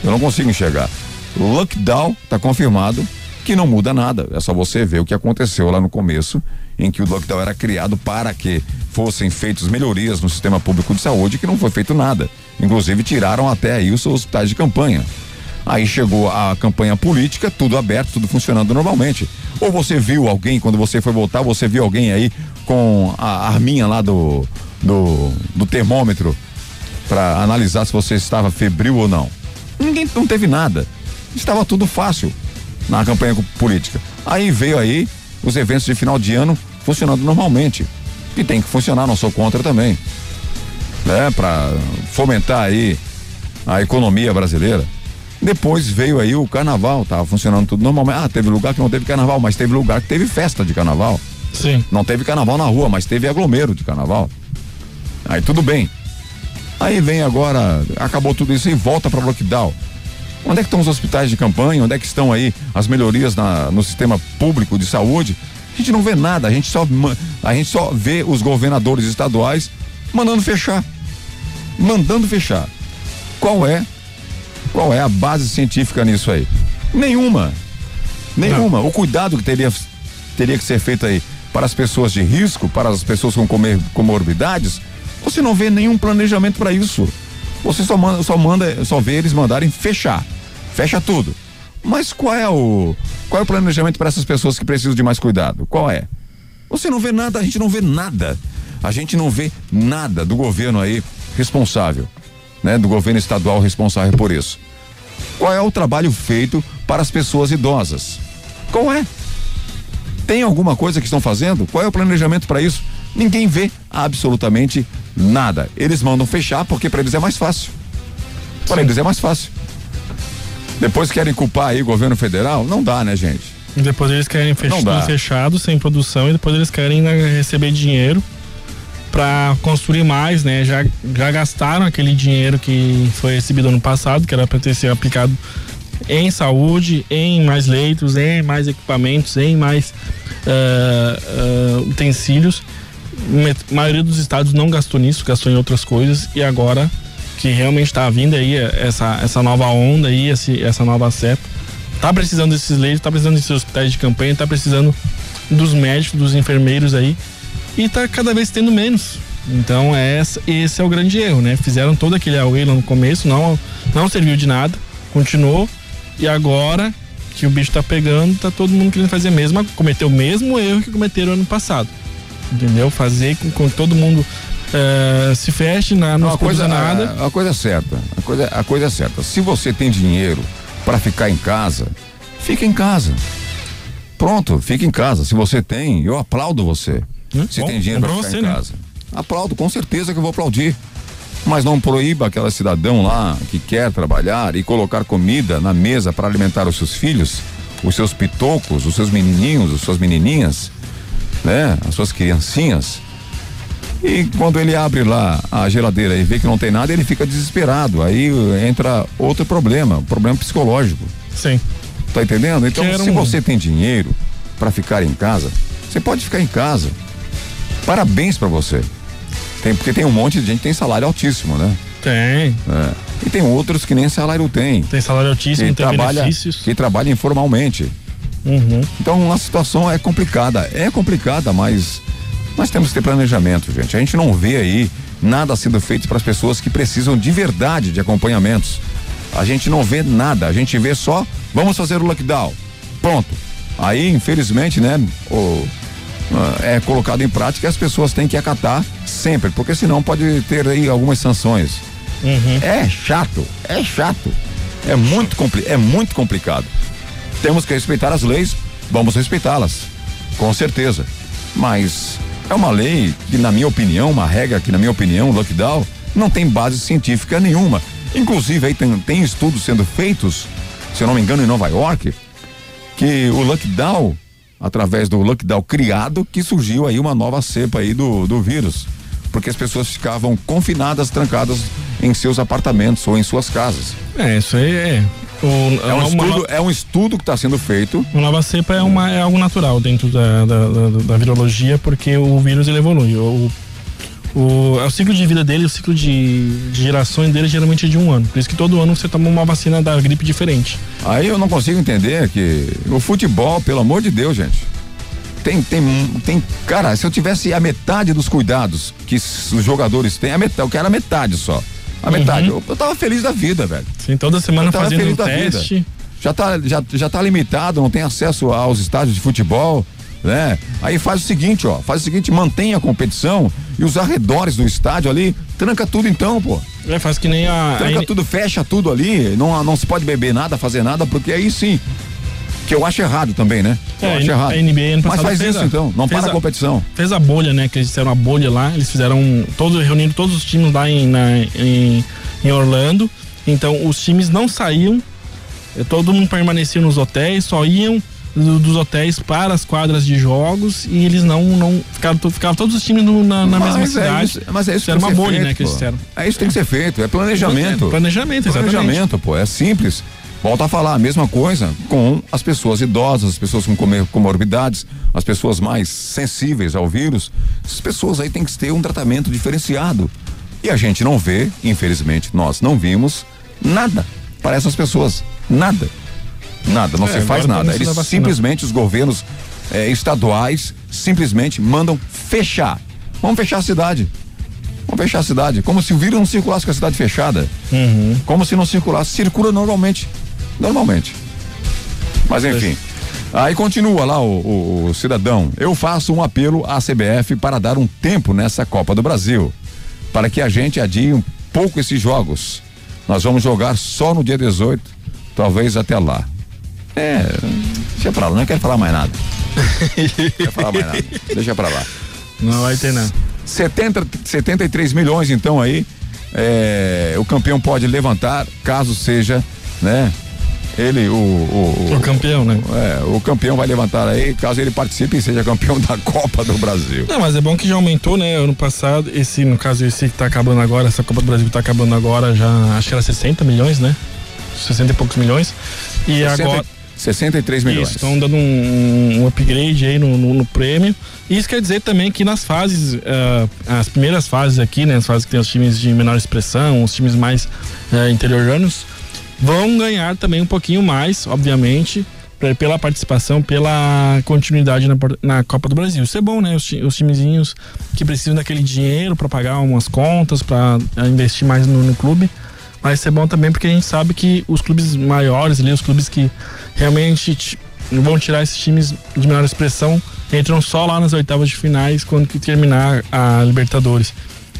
Eu não consigo enxergar. Lockdown está confirmado que não muda nada. É só você ver o que aconteceu lá no começo, em que o lockdown era criado para que fossem feitas melhorias no sistema público de saúde, que não foi feito nada. Inclusive tiraram até aí os hospitais de campanha. Aí chegou a campanha política, tudo aberto, tudo funcionando normalmente. Ou você viu alguém, quando você foi voltar, você viu alguém aí com a arminha lá do, do, do termômetro para analisar se você estava febril ou não. Ninguém não teve nada. Estava tudo fácil na campanha política. Aí veio aí os eventos de final de ano funcionando normalmente. E tem que funcionar, não sou contra também. Né, para fomentar aí a economia brasileira. Depois veio aí o carnaval, tava funcionando tudo normalmente. Ah, teve lugar que não teve carnaval, mas teve lugar que teve festa de carnaval. Sim. Não teve carnaval na rua, mas teve aglomero de carnaval. Aí tudo bem. Aí vem agora, acabou tudo isso e volta para lockdown. Onde é que estão os hospitais de campanha? Onde é que estão aí as melhorias na- no sistema público de saúde? A gente não vê nada, a gente só a gente só vê os governadores estaduais mandando fechar. Mandando fechar. Qual é qual é a base científica nisso aí? Nenhuma. Nenhuma. O cuidado que teria, teria que ser feito aí para as pessoas de risco, para as pessoas com comorbidades, você não vê nenhum planejamento para isso. Você só manda, só manda, só vê eles mandarem fechar. Fecha tudo. Mas qual é o qual é o planejamento para essas pessoas que precisam de mais cuidado? Qual é? Você não vê nada, a gente não vê nada. A gente não vê nada do governo aí responsável, né? Do governo estadual responsável por isso. Qual é o trabalho feito para as pessoas idosas? Qual é? Tem alguma coisa que estão fazendo? Qual é o planejamento para isso? Ninguém vê absolutamente nada. Eles mandam fechar porque para eles é mais fácil. Para eles é mais fácil. Depois querem culpar aí o governo federal? Não dá, né, gente? E depois eles querem fech Não dá. tudo fechado, sem produção, e depois eles querem né, receber dinheiro para construir mais, né? Já, já gastaram aquele dinheiro que foi recebido ano passado, que era para ter sido aplicado em saúde, em mais leitos, em mais equipamentos, em mais ah, ah, utensílios. A maioria dos estados não gastou nisso, gastou em outras coisas e agora que realmente está vindo aí essa, essa nova onda aí, esse, essa nova cepa, tá precisando desses leitos, tá precisando desses hospitais de campanha, tá precisando dos médicos, dos enfermeiros aí e tá cada vez tendo menos. Então é esse é o grande erro, né? Fizeram todo aquele away no começo, não, não serviu de nada, continuou e agora que o bicho tá pegando, tá todo mundo querendo fazer a mesma, cometer o mesmo erro que cometeram ano passado. Entendeu? Fazer com, com que todo mundo eh, se feche, na, não Uma coisa, nada. A, a coisa é certa. A coisa, a coisa é certa. Se você tem dinheiro para ficar em casa, fica em casa. Pronto, fica em casa. Se você tem, eu aplaudo você. Hum, se bom, tem dinheiro para ficar você, em né? casa. Aplaudo, com certeza que eu vou aplaudir. Mas não proíba aquela cidadão lá que quer trabalhar e colocar comida na mesa para alimentar os seus filhos, os seus pitocos, os seus menininhos, as suas menininhas, né? As suas criancinhas. E quando ele abre lá a geladeira e vê que não tem nada, ele fica desesperado. Aí entra outro problema, um problema psicológico. Sim. Tá entendendo? Então, Quero se um- você tem dinheiro para ficar em casa, você pode ficar em casa. Parabéns para você. Tem, porque tem um monte de gente que tem salário altíssimo, né? Tem. É. E tem outros que nem salário tem. Tem salário altíssimo, Que tem trabalha, benefícios. que trabalha informalmente. Uhum. Então a situação é complicada. É complicada, mas nós temos que ter planejamento, gente. A gente não vê aí nada sendo feito para as pessoas que precisam de verdade de acompanhamentos. A gente não vê nada, a gente vê só, vamos fazer o lockdown. Pronto. Aí, infelizmente, né, o, ah, é colocado em prática e as pessoas têm que acatar sempre, porque senão pode ter aí algumas sanções. É chato, é chato. É muito, é muito complicado. Temos que respeitar as leis, vamos respeitá-las, com certeza. Mas é uma lei que, na minha opinião, uma regra que, na minha opinião, lockdown não tem base científica nenhuma. Inclusive, aí tem, tem estudos sendo feitos, se eu não me engano, em Nova York, que o lockdown, através do lockdown criado, que surgiu aí uma nova cepa aí do, do vírus. Porque as pessoas ficavam confinadas, trancadas em seus apartamentos ou em suas casas. É, isso aí é. O, É um, estudo, é um estudo que está sendo feito. uma nova cepa é, uma, é algo natural dentro da, da, da, da virologia, porque o vírus ele evolui. O, o, é o ciclo de vida dele, o ciclo de, de gerações dele geralmente é de um ano. Por isso que todo ano você toma uma vacina da gripe diferente. Aí eu não consigo entender que o futebol, pelo amor de Deus, gente. Tem, tem, tem, cara, se eu tivesse a metade dos cuidados que os jogadores têm, a metade, eu quero a metade só. A metade. Eu, eu tava feliz da vida, velho. Sim, toda semana Eu tava fazendo feliz um da vida. teste. Já tá, já, já tá limitado, não tem acesso aos estádios de futebol, né? Aí faz o seguinte, ó, faz o seguinte, mantém a competição e os arredores do estádio ali, tranca tudo então, pô. É, faz que nem a. a Tranca N- tudo, fecha tudo ali, não, não se pode beber nada, fazer nada, porque aí sim. Que eu acho errado também, né? Eu É, acho a errado. NBA ano Mas passado faz fez isso a- então, não para a a- competição. fez a bolha, né? Que eles fizeram a bolha lá, eles fizeram todo, reunindo todos os times lá em, na- em, em Orlando. Então os times não saíam, eh, todo mundo permanecia nos hotéis, só iam do- dos hotéis para as quadras de jogos e eles não, não ficaram, ficavam todos os times no- na, na Mas mesma é cidade. isso- mas é isso que tem uma ser bolha, feito, né? Que eles fizeram. É isso que tem que ser feito, é planejamento. Planejamento, exatamente. Planejamento, pô, é simples. Volta a falar a mesma coisa com as pessoas idosas, as pessoas com comorbidades, as pessoas mais sensíveis ao vírus. Essas pessoas aí têm que ter um tratamento diferenciado. E a gente não vê, infelizmente, nós não vimos nada para essas pessoas. Nada. Nada, não É, se faz nada. Eles simplesmente, os governos eh, estaduais, simplesmente mandam fechar. Vamos fechar a cidade. Vamos fechar a cidade. Como se o vírus não circulasse com a cidade fechada. Uhum. Como se não circulasse. Circula normalmente. Normalmente. Mas enfim. Aí continua lá o, o- o cidadão. Eu faço um apelo à CBF para dar um tempo nessa Copa do Brasil. Para que a gente adie um pouco esses jogos. Nós vamos jogar só no dia 18. Talvez até lá. É. Deixa pra lá, não quero falar mais nada. Deixa falar mais nada. Deixa pra lá. Não vai ter, não. 70, 73 milhões, então aí. é, o campeão pode levantar, caso seja, né? Ele, o. O, O campeão, né? É, o campeão vai levantar aí, caso ele participe e seja campeão da *laughs* Copa do Brasil. Não, mas é bom que já aumentou, né? Ano passado, esse, no caso, esse que tá acabando agora, essa Copa do Brasil que tá acabando agora, já acho que era 60 milhões, né? 60 e poucos milhões. E 60 agora. 63 milhões. Isso, estão dando um, um upgrade aí no, no, no prêmio. Isso quer dizer também que nas fases, ah, as primeiras fases aqui, né? As fases que tem os times de menor expressão, os times mais ah, interioranos, vão ganhar também um pouquinho mais, obviamente, pe- pela participação, pela continuidade na, na Copa do Brasil. Isso é bom, né? Os, os timezinhos que precisam daquele dinheiro para pagar umas contas, para investir mais no, no clube. Mas isso é bom também porque a gente sabe que os clubes maiores ali, os clubes que realmente vão tirar esses times de menor expressão, entram só lá nas oitavas de finais quando terminar a Libertadores.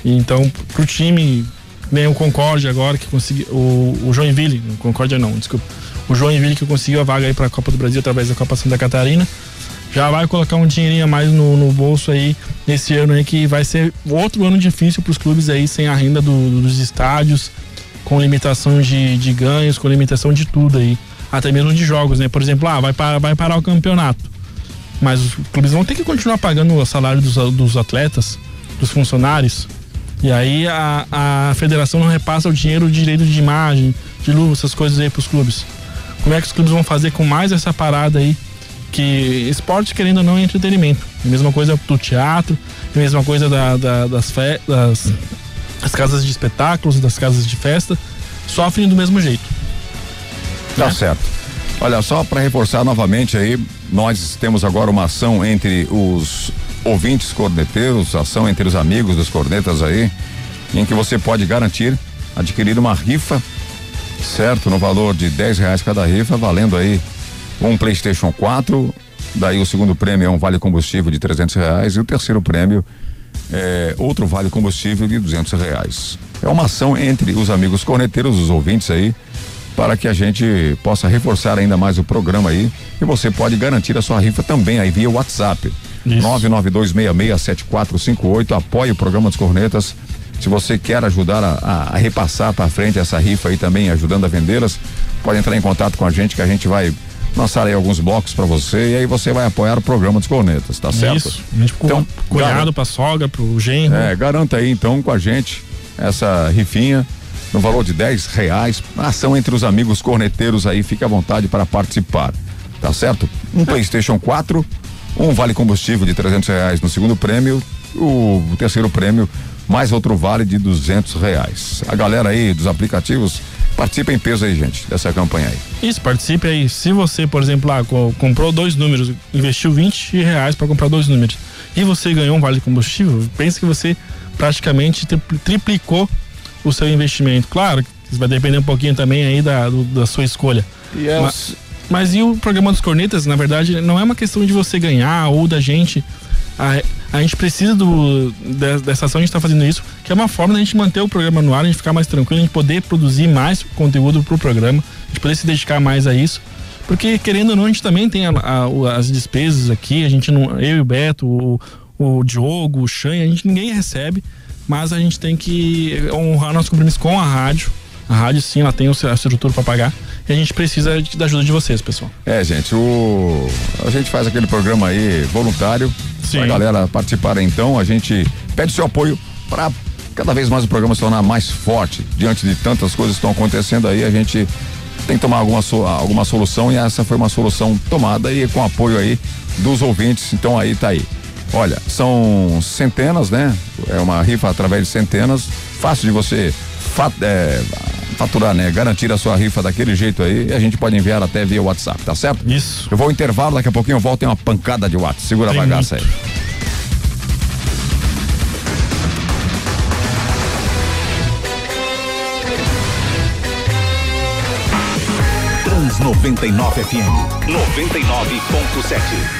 Então, pro time, nem o Concórdia agora que conseguiu, o, o Joinville, o Concórdia não, desculpa. O Joinville que conseguiu a vaga aí para a Copa do Brasil através da Copa Santa Catarina. já vai colocar um dinheirinho a mais no, no bolso aí nesse ano aí que vai ser outro ano difícil para os clubes aí sem a renda do, dos estádios, com limitação de, de ganhos, com limitação de tudo aí, até mesmo de jogos, né? Por exemplo, ah, vai, parar, vai parar o campeonato, mas os clubes vão ter que continuar pagando o salário dos, dos atletas, dos funcionários. E aí a, a federação não repassa o dinheiro, o direito de imagem, de luva, essas coisas aí para os clubes. Como é que os clubes vão fazer com mais essa parada aí? Que esporte, querendo ou não, é entretenimento. A mesma coisa do teatro, a mesma coisa da, da, das, fe, das, das casas de espetáculos, das casas de festa, sofrem do mesmo jeito. Tá né? certo. Olha, só para reforçar novamente aí, nós temos agora uma ação entre os ouvintes corneteiros, ação entre os amigos dos cornetas aí, em que você pode garantir adquirir uma rifa certo? No valor de 10 reais cada rifa, valendo aí um PlayStation 4. Daí o segundo prêmio é um vale combustível de 300 reais e o terceiro prêmio é outro vale combustível de 200 reais. É uma ação entre os amigos corneteiros, os ouvintes aí, para que a gente possa reforçar ainda mais o programa aí. E você pode garantir a sua rifa também aí via WhatsApp. 992667458. Apoie o programa dos Cornetas se você quer ajudar a, a repassar para frente essa rifa aí também, ajudando a vendê-las, pode entrar em contato com a gente que a gente vai lançar aí alguns blocos para você e aí você vai apoiar o programa dos cornetas, tá certo? Isso, então, cunhado para sogra, pro genro. É, garanta aí então com a gente essa rifinha no valor de 10 reais, ação entre os amigos corneteiros aí, fique à vontade para participar, tá certo? Um Playstation 4, um vale combustível de 300 reais no segundo prêmio, o terceiro prêmio mais outro vale de duzentos reais. A galera aí dos aplicativos participa em peso aí, gente, dessa campanha aí. Isso, participe aí. Se você, por exemplo, ah, comprou dois números, investiu 20 reais para comprar dois números e você ganhou um vale combustível, pense que você praticamente triplicou o seu investimento. Claro, isso vai depender um pouquinho também aí da, do, da sua escolha. E é mas, mas e o programa dos cornetas, na verdade, não é uma questão de você ganhar ou da gente a, a gente precisa do, dessa ação, a gente está fazendo isso, que é uma forma da gente manter o programa no ar, a gente ficar mais tranquilo, a gente poder produzir mais conteúdo para o programa, a gente poder se dedicar mais a isso. Porque, querendo ou não, a gente também tem a, a, as despesas aqui, a gente não. Eu e o Beto, o, o Diogo, o Xan, a gente ninguém recebe, mas a gente tem que honrar nosso compromisso com a rádio. A rádio, sim, ela tem a estrutura para pagar e a gente precisa da ajuda de vocês, pessoal. É, gente, o a gente faz aquele programa aí voluntário, Sim. a galera participar então, a gente pede seu apoio para cada vez mais o programa se tornar mais forte diante de tantas coisas que estão acontecendo aí, a gente tem que tomar alguma, alguma solução e essa foi uma solução tomada e com apoio aí dos ouvintes, então aí tá aí. Olha, são centenas, né? É uma rifa através de centenas, fácil de você é, faturar, né? Garantir a sua rifa daquele jeito aí e a gente pode enviar até via WhatsApp, tá certo? Isso. Eu vou intervalo, daqui a pouquinho eu volto em uma pancada de WhatsApp. Segura Tem a bagaça muito. aí. Trans 99 FM 99.7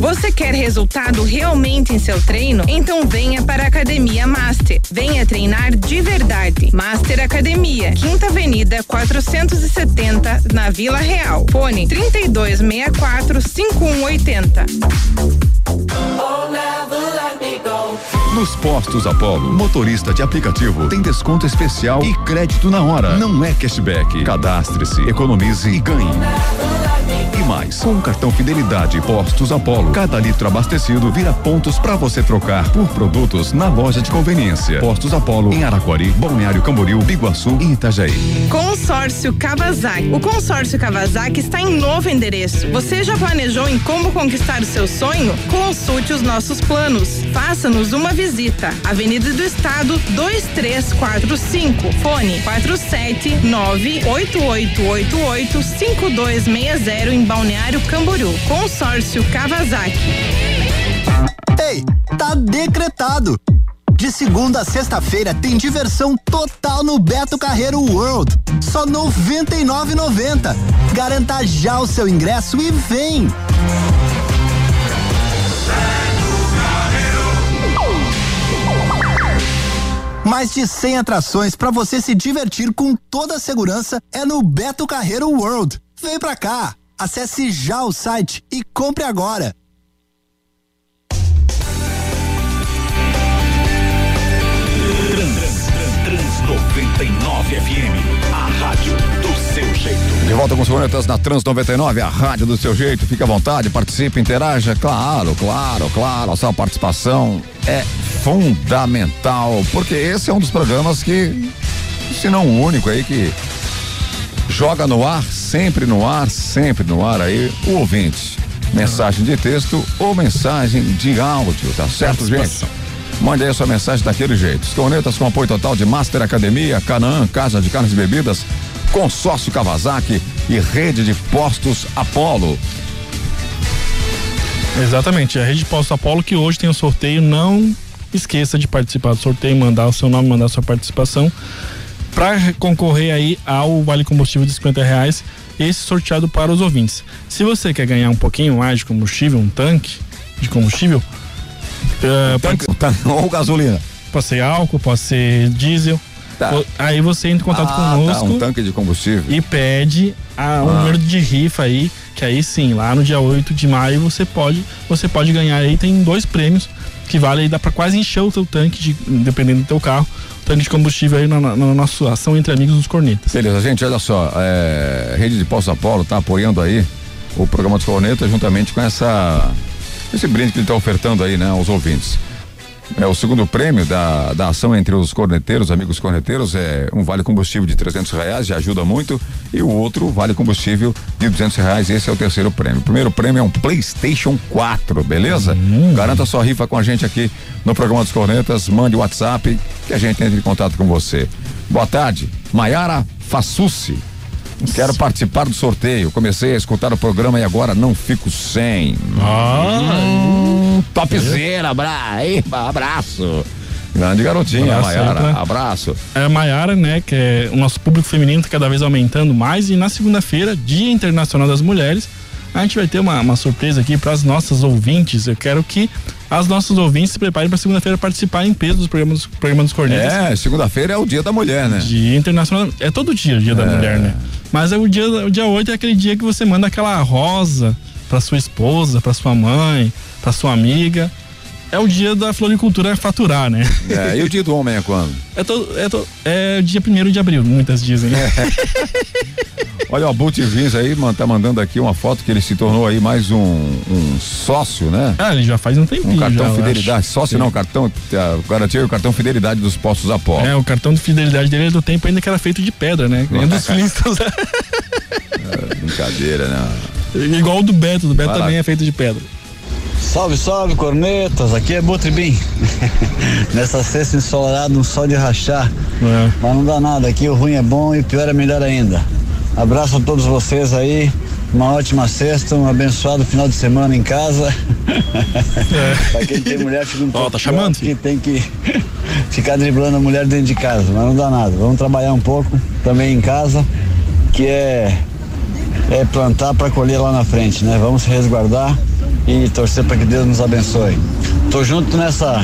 Você quer resultado realmente em seu treino? Então venha para a Academia Master. Venha treinar de verdade. Master Academia, Quinta Avenida 470, na Vila Real. Fone 3264 5180. Nos postos Apollo, motorista de aplicativo tem desconto especial e crédito na hora. Não é cashback. Cadastre-se, economize e ganhe mais. Com o cartão Fidelidade Postos Apollo, cada litro abastecido vira pontos para você trocar por produtos na loja de conveniência. Postos Apollo em Araquari, Balneário Camboriú, Biguaçu e Itajaí. Consórcio Kawasaki. O consórcio Kawasaki está em novo endereço. Você já planejou em como conquistar o seu sonho? Consulte os nossos planos. Faça-nos uma visita. Avenida do Estado 2345. Fone 479 8888 5260 em Balneário Camboriú. Consórcio Kawasaki. Ei, tá decretado. De segunda a sexta-feira tem diversão total no Beto Carreiro World. Só R$ 99,90. Garanta já o seu ingresso e vem! Mais de 100 atrações para você se divertir com toda a segurança é no Beto Carreiro World. Vem pra cá! Acesse já o site e compre agora. Trans, Trans 99 FM, seu jeito. De volta com os Cornetas na Trans 99, a rádio do seu jeito. Fique à vontade, participe, interaja. Claro, claro, claro. A sua participação é fundamental, porque esse é um dos programas que, se não o único aí, que joga no ar, sempre no ar, sempre no ar aí, o ouvinte. Mensagem de texto ou mensagem de áudio, tá certo, gente? Mande aí a sua mensagem daquele jeito. Os cornetas com apoio total de Master Academia, Canaã, Casa de Carnes e Bebidas, Consórcio Kawasaki e Rede de Postos Apolo. Exatamente, a Rede Posto Apolo que hoje tem o um sorteio, não esqueça de participar do sorteio, mandar o seu nome, mandar a sua participação para concorrer aí ao Vale Combustível de 50 reais, esse sorteado para os ouvintes. Se você quer ganhar um pouquinho mais de combustível, um tanque de combustível, uh, tanque, pode, tanque, *laughs* ou gasolina. Pode ser álcool, pode ser diesel. Tá. Aí você entra em contato ah, conosco. Tá, um tanque de combustível. E pede a, um ah. número de rifa aí, que aí sim, lá no dia 8 de maio você pode, você pode ganhar aí, tem dois prêmios que vale aí, dá para quase encher o teu tanque, de, dependendo do teu carro, tanque de combustível aí na, na, na, nossa ação entre amigos dos cornetas. Beleza, gente, olha só, é, Rede de Poço Apolo tá apoiando aí o programa dos cornetas juntamente com essa esse brinde que ele está ofertando aí, né, aos ouvintes. É, o segundo prêmio da, da ação entre os corneteiros, amigos corneteiros, é um vale combustível de trezentos reais, já ajuda muito, e o outro vale combustível de duzentos reais, esse é o terceiro prêmio. O primeiro prêmio é um Playstation 4, beleza? Hum. Garanta sua rifa com a gente aqui no programa dos cornetas, mande o WhatsApp que a gente entre em contato com você. Boa tarde, Maiara Fassucci. Quero participar do sorteio. Comecei a escutar o programa e agora não fico sem. Ah, hum, topzera, abra... abraço. Grande garotinha, Maiara. Né? Abraço. É a Maiara, né? Que é o nosso público feminino está cada vez aumentando mais. E na segunda-feira, Dia Internacional das Mulheres, a gente vai ter uma, uma surpresa aqui para as nossas ouvintes. Eu quero que as nossas ouvintes se preparem para segunda-feira participar em peso dos programas, programas dos Cornetas. É, segunda-feira é o dia da mulher, né? Dia internacional. É todo dia o dia é. da mulher, né? Mas é o dia, o dia 8 é aquele dia que você manda aquela rosa para sua esposa, para sua mãe, para sua amiga é o dia da floricultura faturar, né? É, e o dia do homem é quando? É, todo, é, todo, é dia 1 de abril, muitas dizem. É. *laughs* Olha, o Bult Vins aí tá mandando aqui uma foto que ele se tornou aí mais um, um sócio, né? Ah, ele já faz um tempinho. Um cartão já, fidelidade. Sócio Sim. não, cartão. Garantia o cartão fidelidade dos postos Apolo. É, o cartão de fidelidade dele é do tempo ainda que era feito de pedra, né? *laughs* Nem dos Flintstones. é, brincadeira, né? *laughs* Igual o do Beto, do Beto também é feito de pedra. Salve, salve, cornetas. Aqui é Butribim. *laughs* Nessa sexta ensolarada, um sol de rachar. É. Mas não dá nada. Aqui o ruim é bom e o pior é melhor ainda. Abraço a todos vocês aí. Uma ótima sexta, um abençoado final de semana em casa. É. *laughs* pra quem tem mulher, fica um pouco. Oh, tá chamando? Que tem que *laughs* ficar driblando a mulher dentro de casa, mas não dá nada. Vamos trabalhar um pouco também em casa, que é, é plantar para colher lá na frente, né? Vamos se resguardar e torcer para que Deus nos abençoe. Tô junto nessa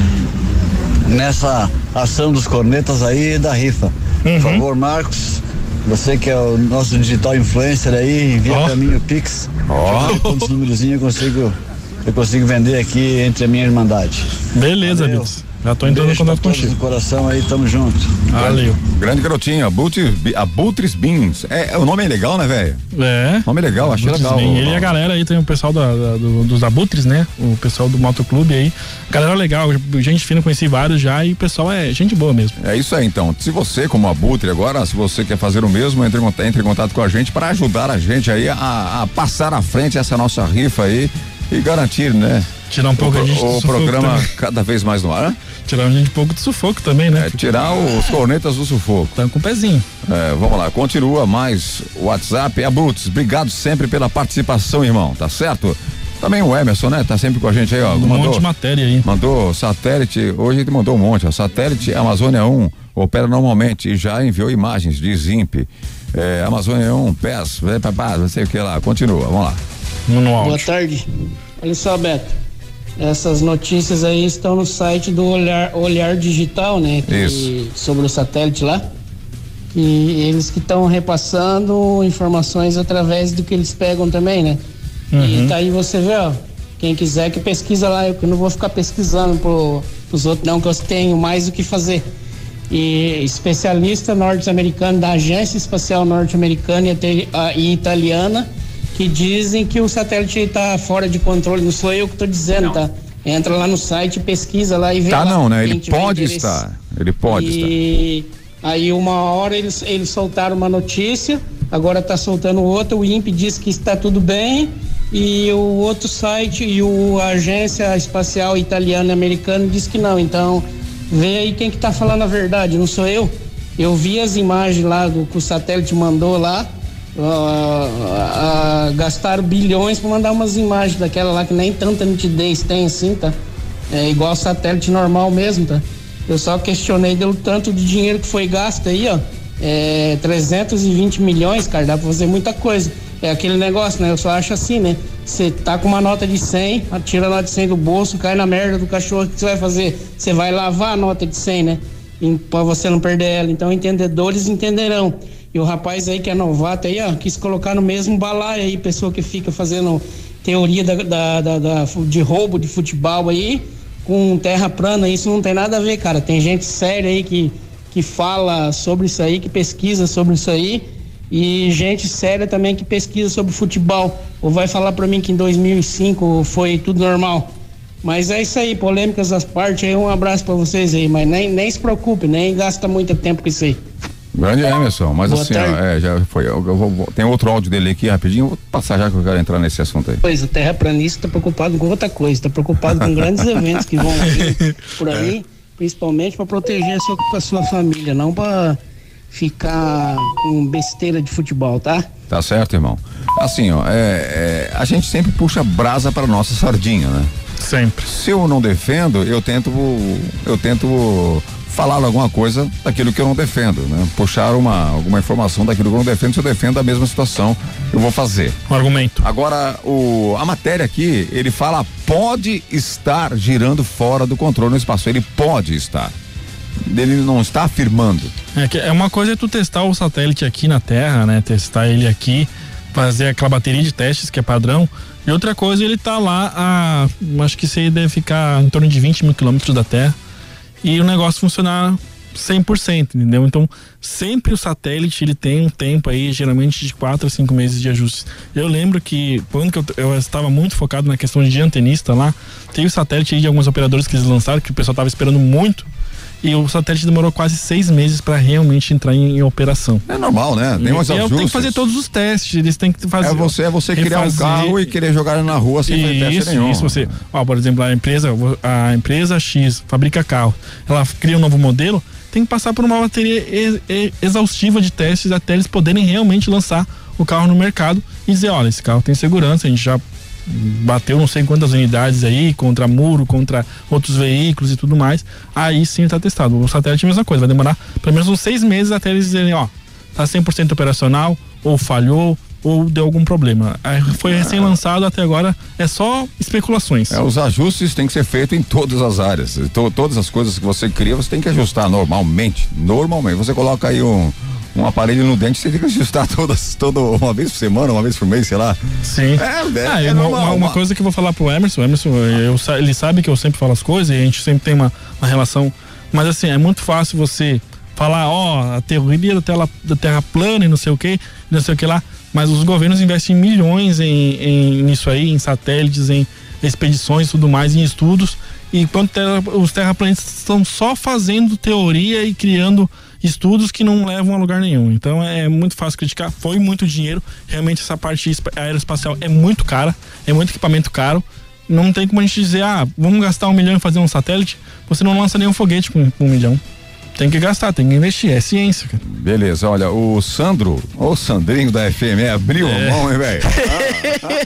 nessa ação dos cornetas aí da rifa. Uhum. Por favor, Marcos, você que é o nosso digital influencer aí, envia oh. para mim o Pix. Oh. Quantos númerozinhos eu consigo eu consigo vender aqui entre a minha irmandade. Beleza, Deus. Já tô entrando em contato contigo. Do coração aí, tamo junto. Valeu. Grande garotinho, Abutres Beans. É, é, o nome é legal, né, velho? É. Nome é legal, achei legal. Bean. Ele e a galera aí, tem o pessoal da, da, do, dos Abutres, né? O pessoal do Motoclube aí. Galera legal, gente fina, conheci vários já e o pessoal é gente boa mesmo. É isso aí, então. Se você, como Abutre, agora, se você quer fazer o mesmo, entre, entre em contato com a gente para ajudar a gente aí a, a passar à frente essa nossa rifa aí e garantir, né? Tirar um pouco o, a gente O programa cada vez mais no ar. Tirar a gente um pouco do sufoco também, né? É, tirar os cornetas do sufoco. Tá com o pezinho. É, vamos lá, continua mais o WhatsApp. Abutres, obrigado sempre pela participação, irmão, tá certo? Também o Emerson, né? Tá sempre com a gente aí, ó. Um mandou, monte de matéria aí. Mandou satélite, hoje ele mandou um monte, ó. Satélite Amazônia 1 opera normalmente e já enviou imagens de ZIMP. É, Amazônia 1, PES, não sei o que lá. Continua, vamos lá. Boa tarde. Olha só, Beto. Essas notícias aí estão no site do Olhar, Olhar Digital, né? que- Isso. Sobre o satélite lá. E eles que estão repassando informações através do que eles pegam também, né? E tá aí você vê, ó. Quem quiser que pesquisa lá, eu que não vou ficar pesquisando pro, pros outros, não, que eu tenho mais o que fazer. E especialista norte-americano da Agência Espacial Norte-Americana e e Italiana que dizem que o satélite está fora de controle. Não sou eu que estou dizendo, tá? Entra lá no site, pesquisa lá e vê. Tá lá. não, né? Ele pode estar. Ele pode estar. e aí uma hora eles, eles soltaram uma notícia, agora tá soltando outra, o INPE diz que está tudo bem e o outro site e o a agência espacial italiana e americana diz que não. Então, vê aí quem que tá falando a verdade, não sou eu. Eu vi as imagens lá do que o satélite mandou lá. Ah, ah, gastaram bilhões para mandar umas imagens daquela lá que nem tanta nitidez tem assim, tá? É igual satélite normal mesmo, tá? Eu só questionei pelo tanto de dinheiro que foi gasto aí, ó. É 320 milhões, cara, dá pra fazer muita coisa. É aquele negócio, né? Eu só acho assim, né? Você tá com uma nota de 100, tira a nota de 100 do bolso, cai na merda do cachorro, o que você vai fazer? Você vai lavar a nota de 100, né? Pra você não perder ela. Então, entendedores entenderão. E o rapaz aí que é novato aí, ó, quis colocar no mesmo balaio aí, pessoa que fica fazendo teoria da, da- da- da- de roubo de futebol aí, com terra plana, isso não tem nada a ver, cara. Tem gente séria aí que, que fala sobre isso aí, que pesquisa sobre isso aí, e gente séria também que pesquisa sobre futebol. Ou vai falar pra mim que em 2005 foi tudo normal. Mas é isso aí, polêmicas às partes aí, um abraço pra vocês aí, mas nem, nem se preocupe, nem gasta muito tempo com isso aí. Grande Emerson, mas Boa assim, ó, é, já foi. Eu, eu vou- tem outro áudio dele aqui rapidinho, eu vou passar já que eu quero entrar nesse assunto aí. Pois, o terraplanista está preocupado com outra coisa, está preocupado com grandes eventos que vão vir por aí, principalmente para proteger a sua, a sua família, não para ficar com besteira de futebol, tá? Tá certo, irmão? Assim, ó, é, é, a gente sempre puxa brasa para nossa sardinha, né? Sempre. Se eu não defendo, eu tento, eu tento falar alguma coisa daquilo que eu não defendo, né? Puxar uma, alguma informação daquilo que eu não defendo, se eu defendo a mesma situação, eu vou fazer. Um argumento. Agora, o, a matéria aqui, ele fala pode estar girando fora do controle no espaço. Ele pode estar. Ele não está afirmando. É, que é uma coisa é tu testar o satélite aqui na Terra, né? Testar ele aqui, fazer aquela bateria de testes que é padrão. E outra coisa, ele tá lá a. Acho que isso aí deve ficar em torno de 20 mil quilômetros da Terra. E o negócio funcionar 100%, entendeu? Então, sempre o satélite ele tem um tempo aí, geralmente de 4 a 5 meses de ajustes. Eu lembro que quando que eu, eu estava muito focado na questão de antenista lá, tem o satélite aí de alguns operadores que eles lançaram, que o pessoal estava esperando muito. E o satélite demorou quase seis meses para realmente entrar em, em operação. É normal, né? Tem uns E eu ajustes. tenho que fazer todos os testes, eles têm que fazer. É você, é você criar um carro e querer jogar na rua sem fazer teste isso, nenhum. isso, você. Ó, por exemplo, a empresa, a empresa X fabrica carro, ela cria um novo modelo, tem que passar por uma bateria exaustiva de testes até eles poderem realmente lançar o carro no mercado e dizer, olha, esse carro tem segurança, a gente já bateu não sei quantas unidades aí, contra muro, contra outros veículos e tudo mais, aí sim tá testado. O satélite é a mesma coisa, vai demorar pelo menos uns seis meses até eles dizerem, ó, tá 100% operacional, ou falhou, ou deu algum problema. Foi recém-lançado até agora, é só especulações. É, os ajustes têm que ser feitos em todas as áreas. To- todas as coisas que você cria, você tem que ajustar normalmente. Normalmente. Você coloca aí um, um aparelho no dente, você tem que ajustar todas, toda uma vez por semana, uma vez por mês, sei lá. Sim. É, é, Ah, é uma, uma- uma coisa que eu vou falar pro Emerson, o Emerson, eu ele sabe que eu sempre falo as coisas e a gente sempre tem uma, uma relação. Mas assim, é muito fácil você falar, ó, a teoria da, tela, da Terra plana e não sei o que, não sei o que lá. Mas os governos investem milhões em, em nisso aí, em satélites, em expedições e tudo mais, em estudos. Enquanto terra- os terraplanistas estão só fazendo teoria e criando estudos que não levam a lugar nenhum. Então é muito fácil criticar. Foi muito dinheiro. Realmente essa parte espa- aeroespacial é muito cara, é muito equipamento caro. Não tem como a gente dizer, ah, vamos gastar um milhão em fazer um satélite. Você não lança nenhum foguete com um milhão. Tem que gastar, tem que investir, é ciência, cara. Beleza, olha, o Sandro, o Sandrinho da FM, abriu É. a mão, hein, velho? *laughs*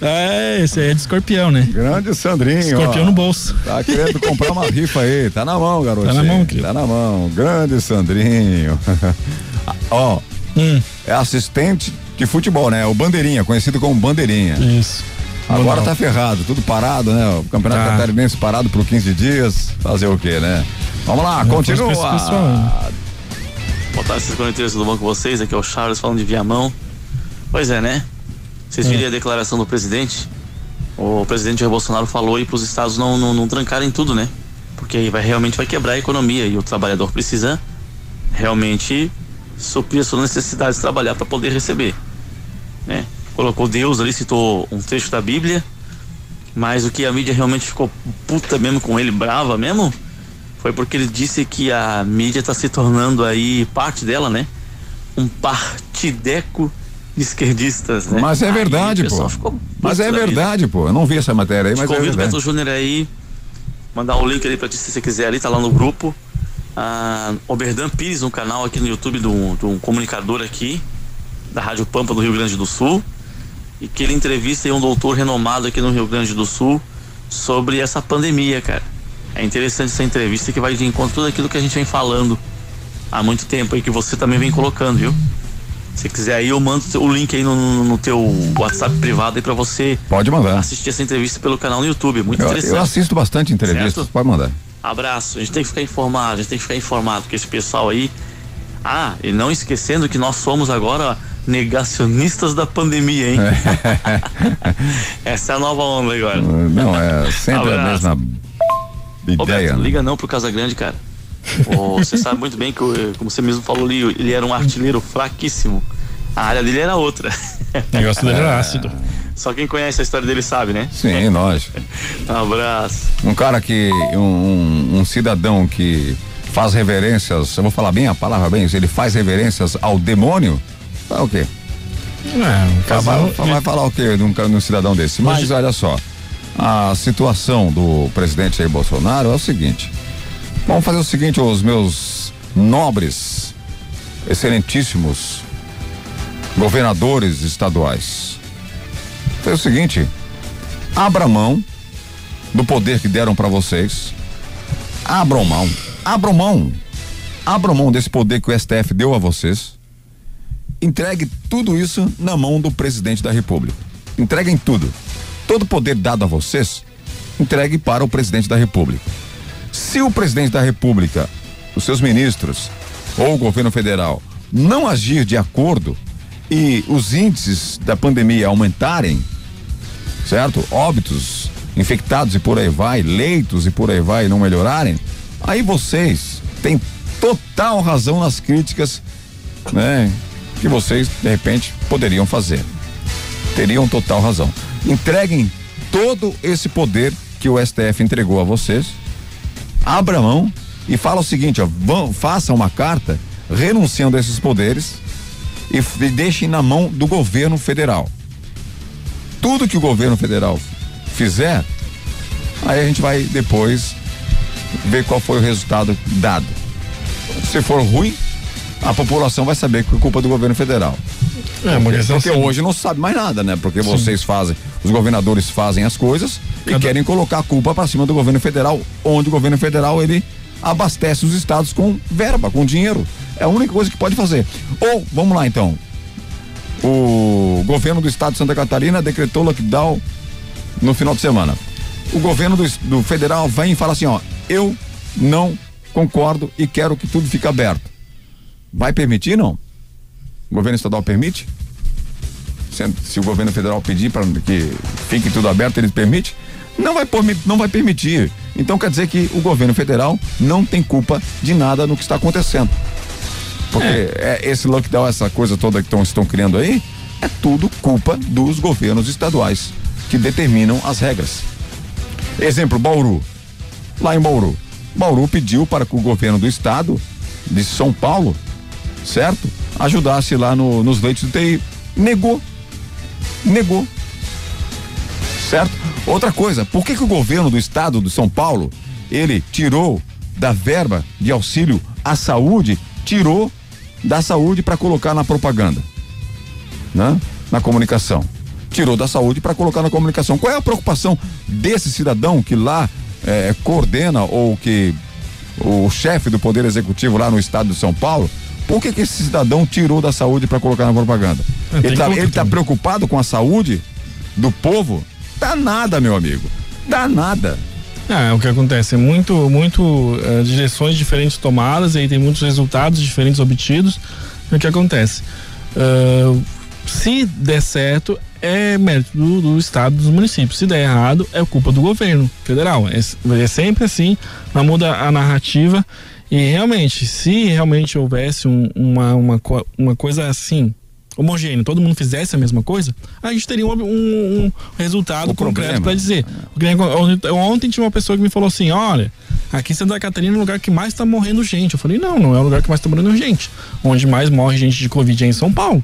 É, esse aí é de escorpião, né? Grande Sandrinho. Escorpião ó. no bolso. Tá querendo comprar uma rifa aí, tá na mão, garoto. Tá na mão, querido. Tá na mão. Grande Sandrinho. *laughs* Ó, Hum, é assistente de futebol, né? O Bandeirinha, conhecido como Bandeirinha. isso. Agora Bom, tá ferrado, tudo parado, né? O Campeonato Tá. Catarinense parado por 15 dias. Fazer o quê, né? Vamos lá, Não, continua. Boa tarde, vocês conectores, tudo bom com vocês? Aqui é o Charles falando de Viamão. Pois é, né? Vocês É. viram a declaração do presidente? O presidente Jair Bolsonaro falou aí para os estados não, não, não trancarem tudo, né? Porque aí vai, realmente vai quebrar a economia e o trabalhador precisa realmente suprir as suas necessidades de trabalhar para poder receber. Né? Colocou Deus ali, citou um trecho da Bíblia, mas o que a mídia realmente ficou puta mesmo com ele, brava mesmo, foi porque ele disse que a mídia está se tornando aí parte dela, né? Um partideco de esquerdistas, né? Mas é Aí verdade, pessoal pô. Mas é da vida. verdade, pô. Eu não vi essa matéria aí, Te mas é convido, verdade. Beto Júnior aí, mandar o link ali pra ti se você quiser ali, tá lá no grupo. Ah, Oberdan Pires, um canal aqui no YouTube um, de um comunicador aqui, da Rádio Pampa do Rio Grande do Sul, e que ele entrevista aí um doutor renomado aqui no Rio Grande do Sul sobre essa pandemia, cara. É interessante essa entrevista que vai de encontro a tudo aquilo que a gente vem falando há muito tempo aí, que você também vem colocando, viu? Se quiser aí, eu mando o link aí no, no- no teu WhatsApp privado aí pra você Pode mandar. assistir essa entrevista pelo canal no YouTube. Muito Eu, interessante. eu assisto bastante entrevistas. Certo? Pode mandar. Abraço. A gente tem que ficar informado, a gente tem que ficar informado, porque esse pessoal aí. Ah, e não esquecendo que nós somos agora negacionistas da pandemia, hein? *laughs* Essa é a nova onda agora. Não, é sempre a Abraço. mesma Ô, ideia. Beto, né? liga não pro Casa Grande, cara. Ô, você *laughs* sabe muito bem que, como você mesmo falou ali, ele era um artilheiro fraquíssimo. A área dele era outra. O negócio dele era *laughs* ácido. Só quem conhece a história dele sabe, né? Sim, *laughs* lógico. Um abraço. Um cara que. Um, um- um cidadão que faz reverências. Eu vou falar bem a palavra bem. Ele faz reverências ao demônio. Fala o quê? É, um Vai, casal. vai falar o quê de um, de um cidadão desse? Mas Hoje- olha só. A situação do presidente Bolsonaro é o seguinte. Vamos fazer o seguinte, os meus nobres, excelentíssimos governadores estaduais. Foi o seguinte, abra mão do poder que deram para vocês. Abram mão, abram mão, abram mão desse poder que o STF deu a vocês. Entregue tudo isso na mão do presidente da República. Entreguem tudo. Todo o poder dado a vocês, entregue para o presidente da República. Se o presidente da República, os seus ministros ou o governo federal não agir de acordo e os índices da pandemia aumentarem, certo? Óbitos, infectados e por aí vai, leitos e por aí vai não melhorarem, aí vocês têm total razão nas críticas, né? Que vocês, de repente, poderiam fazer. Teriam total razão. Entreguem todo esse poder que o STF entregou a vocês, abra mão e fala o seguinte, ó, vão, façam uma carta renunciando a esses poderes e, e deixem na mão do governo federal. Tudo que o governo federal fizer, aí a gente vai depois ver qual foi o resultado dado. Se for ruim, a população vai saber que é culpa do governo federal. É, uma questão Porque assim, hoje não se sabe mais nada, né? Porque vocês fazem, os governadores fazem as coisas e Cada- querem colocar a culpa para cima do governo federal, onde o governo federal ele abastece os estados com verba, com dinheiro. É a única coisa que pode fazer. Ou, vamos lá então. O governo do estado de Santa Catarina decretou lockdown no final de semana. O governo do, do federal vem e fala assim, ó, eu não concordo e quero que tudo fique aberto. Vai permitir, não? O governo estadual permite? Se, se o governo federal pedir para que fique tudo aberto, ele permite? Não vai, permi- não vai permitir. Então quer dizer que o governo federal não tem culpa de nada no que está acontecendo. Porque é, esse lockdown, essa coisa toda que tão, estão criando aí, é tudo culpa dos governos estaduais que determinam as regras. Exemplo, Bauru. Lá em Bauru. Bauru pediu para que o governo do estado de São Paulo, certo? Ajudasse lá no- nos leitos de UTI. Negou. Negou. Certo? Outra coisa, por que, que o governo do estado de São Paulo, ele tirou da verba de auxílio à saúde, tirou da saúde para colocar na propaganda, né? Na comunicação. Tirou da saúde para colocar na comunicação. Qual é a preocupação desse cidadão que lá eh, coordena ou que o chefe do Poder Executivo lá no estado de São Paulo? Por que, que esse cidadão tirou da saúde para colocar na propaganda? É, ele, tá, que ele tá preocupado com a saúde do povo? Dá nada, meu amigo. Dá nada. Ah, é o que acontece é muito, muito eh, direções diferentes tomadas e aí tem muitos resultados diferentes obtidos. E o que acontece? Ah, se der certo, é mérito do, do estado, dos municípios. Se der errado, é culpa do governo federal. É, é sempre assim, não muda a narrativa. E realmente, se realmente houvesse um- uma, uma, uma coisa assim, homogênea, todo mundo fizesse a mesma coisa, a gente teria um, um- um resultado O concreto para dizer. Que nem- Ontem, tinha uma pessoa que me falou assim: olha, aqui em Santa Catarina é o lugar que mais tá morrendo gente. Eu falei: não, não é o lugar que mais tá morrendo gente. Onde mais morre gente de Covid é em São Paulo.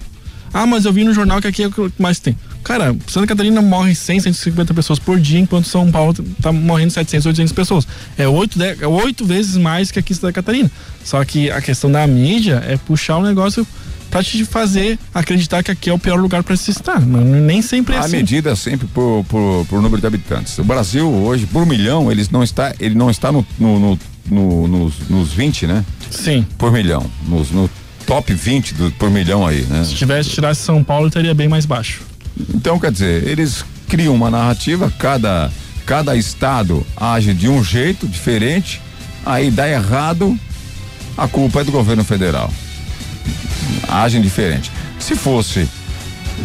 Ah, mas eu vi no jornal que aqui é o que mais tem. Cara, Santa Catarina morre 100, 150 pessoas por dia, enquanto São Paulo tá morrendo 700, 800 pessoas. É oito, é oito vezes mais que aqui em Santa Catarina. Só que a questão da mídia é puxar o negócio pra te fazer acreditar que aqui é o pior lugar pra se estar. Nem sempre é A assim. medida é sempre por, por, por número de habitantes. O Brasil hoje, por milhão, eles não está, ele não está no, no, no- no- nos, nos 20, né? Sim. Por milhão. Nos, no top 20 do, por milhão aí, né? Se tivesse tirasse São Paulo, teria bem mais baixo. Então, quer dizer, eles criam uma narrativa, cada, cada estado age de um jeito diferente, aí dá errado, a culpa é do governo federal. Agem diferente. Se fosse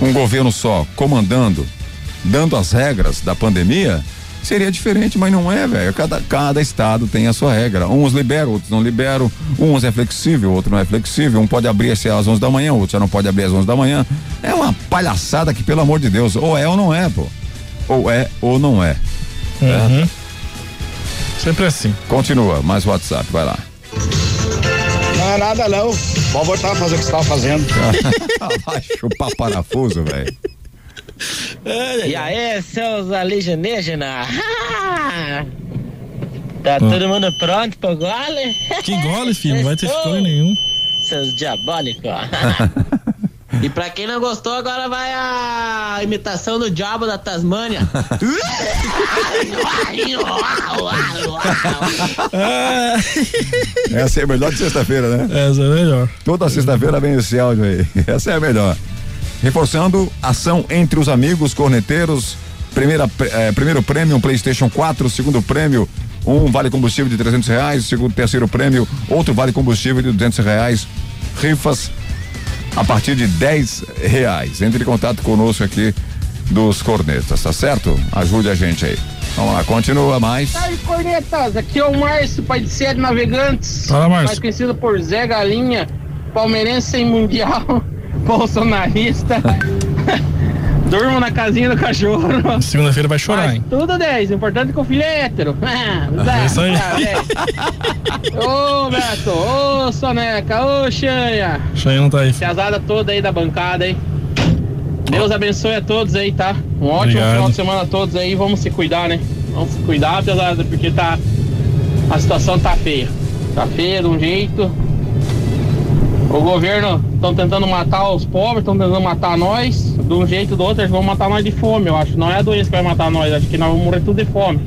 um governo só comandando, dando as regras da pandemia, seria diferente, mas não é, velho. Cada, cada estado tem a sua regra. Uns liberam, outros não liberam. Uns é flexível, outro não é flexível. Um pode abrir às 11 da manhã, outro já não pode abrir às 11 da manhã. É uma palhaçada que, pelo amor de Deus, ou é ou não é, pô. Ou é ou não é. Uhum. Sempre assim. Continua, mais WhatsApp, vai lá. Não é nada não. Pode voltar a fazer o que você estava fazendo. *laughs* Vai chupar parafuso, velho. E aí, seus alienígenas? *laughs* tá todo mundo pronto pro gole? Que gole, filho? Não vai ter escolha nenhum. Seus diabólicos. *laughs* e pra quem não gostou, agora vai a imitação do diabo da Tasmânia. *laughs* Essa é a melhor de sexta-feira, né? Essa é a melhor. Toda sexta-feira vem esse áudio aí. Essa é a melhor. Reforçando, ação entre os amigos corneteiros. Primeira, eh, primeiro prêmio, um PlayStation 4. Segundo prêmio, um vale combustível de 300 reais. Segundo, terceiro prêmio, outro vale combustível de 200 reais. Rifas a partir de 10 reais. Entre em contato conosco aqui dos cornetas, tá certo? Ajude a gente aí. Vamos lá, continua mais. Salve, cornetas! Aqui é o Márcio, pai de sede Navegantes. Fala, Márcio. Mais conhecido por Zé Galinha, palmeirense sem mundial, bolsonarista. *laughs* Durmo na casinha do cachorro. Segunda-feira vai chorar, Mas hein? Tudo 10, o importante é que o filho é hétero. Ah, isso aí. Zé. *laughs* Ô, Beto, ô, Soneca, ô, Xanha. Xanha não tá aí. Piazada toda aí da bancada, hein? Deus abençoe a todos aí, tá? Um ótimo Obrigado. final de semana a todos aí. Vamos se cuidar, né? Vamos se cuidar, piazada, porque tá. A situação tá feia. Tá feia de um jeito. O governo estão tentando matar os pobres, estão tentando matar nós. De um jeito ou do outro, eles vão matar nós de fome, eu acho. Não é a doença que vai matar nós, acho que nós vamos morrer tudo de fome.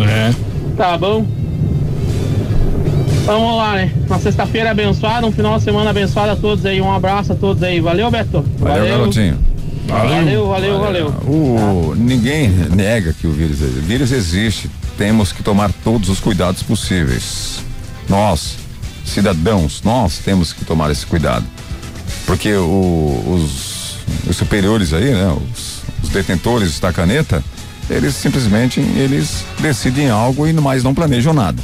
É. Tá bom? Vamos lá, né? Uma sexta-feira abençoada, um final de semana abençoado a todos aí. Um abraço a todos aí. Valeu, Beto. Valeu, garotinho. Valeu, valeu, valeu. O, ninguém nega que o vírus existe. O vírus existe. Temos que tomar todos os cuidados possíveis. Nós, cidadãos, nós temos que tomar esse cuidado. Porque o- os, os superiores aí, né? Os, os detentores da caneta, eles simplesmente eles decidem algo e mais não planejam nada.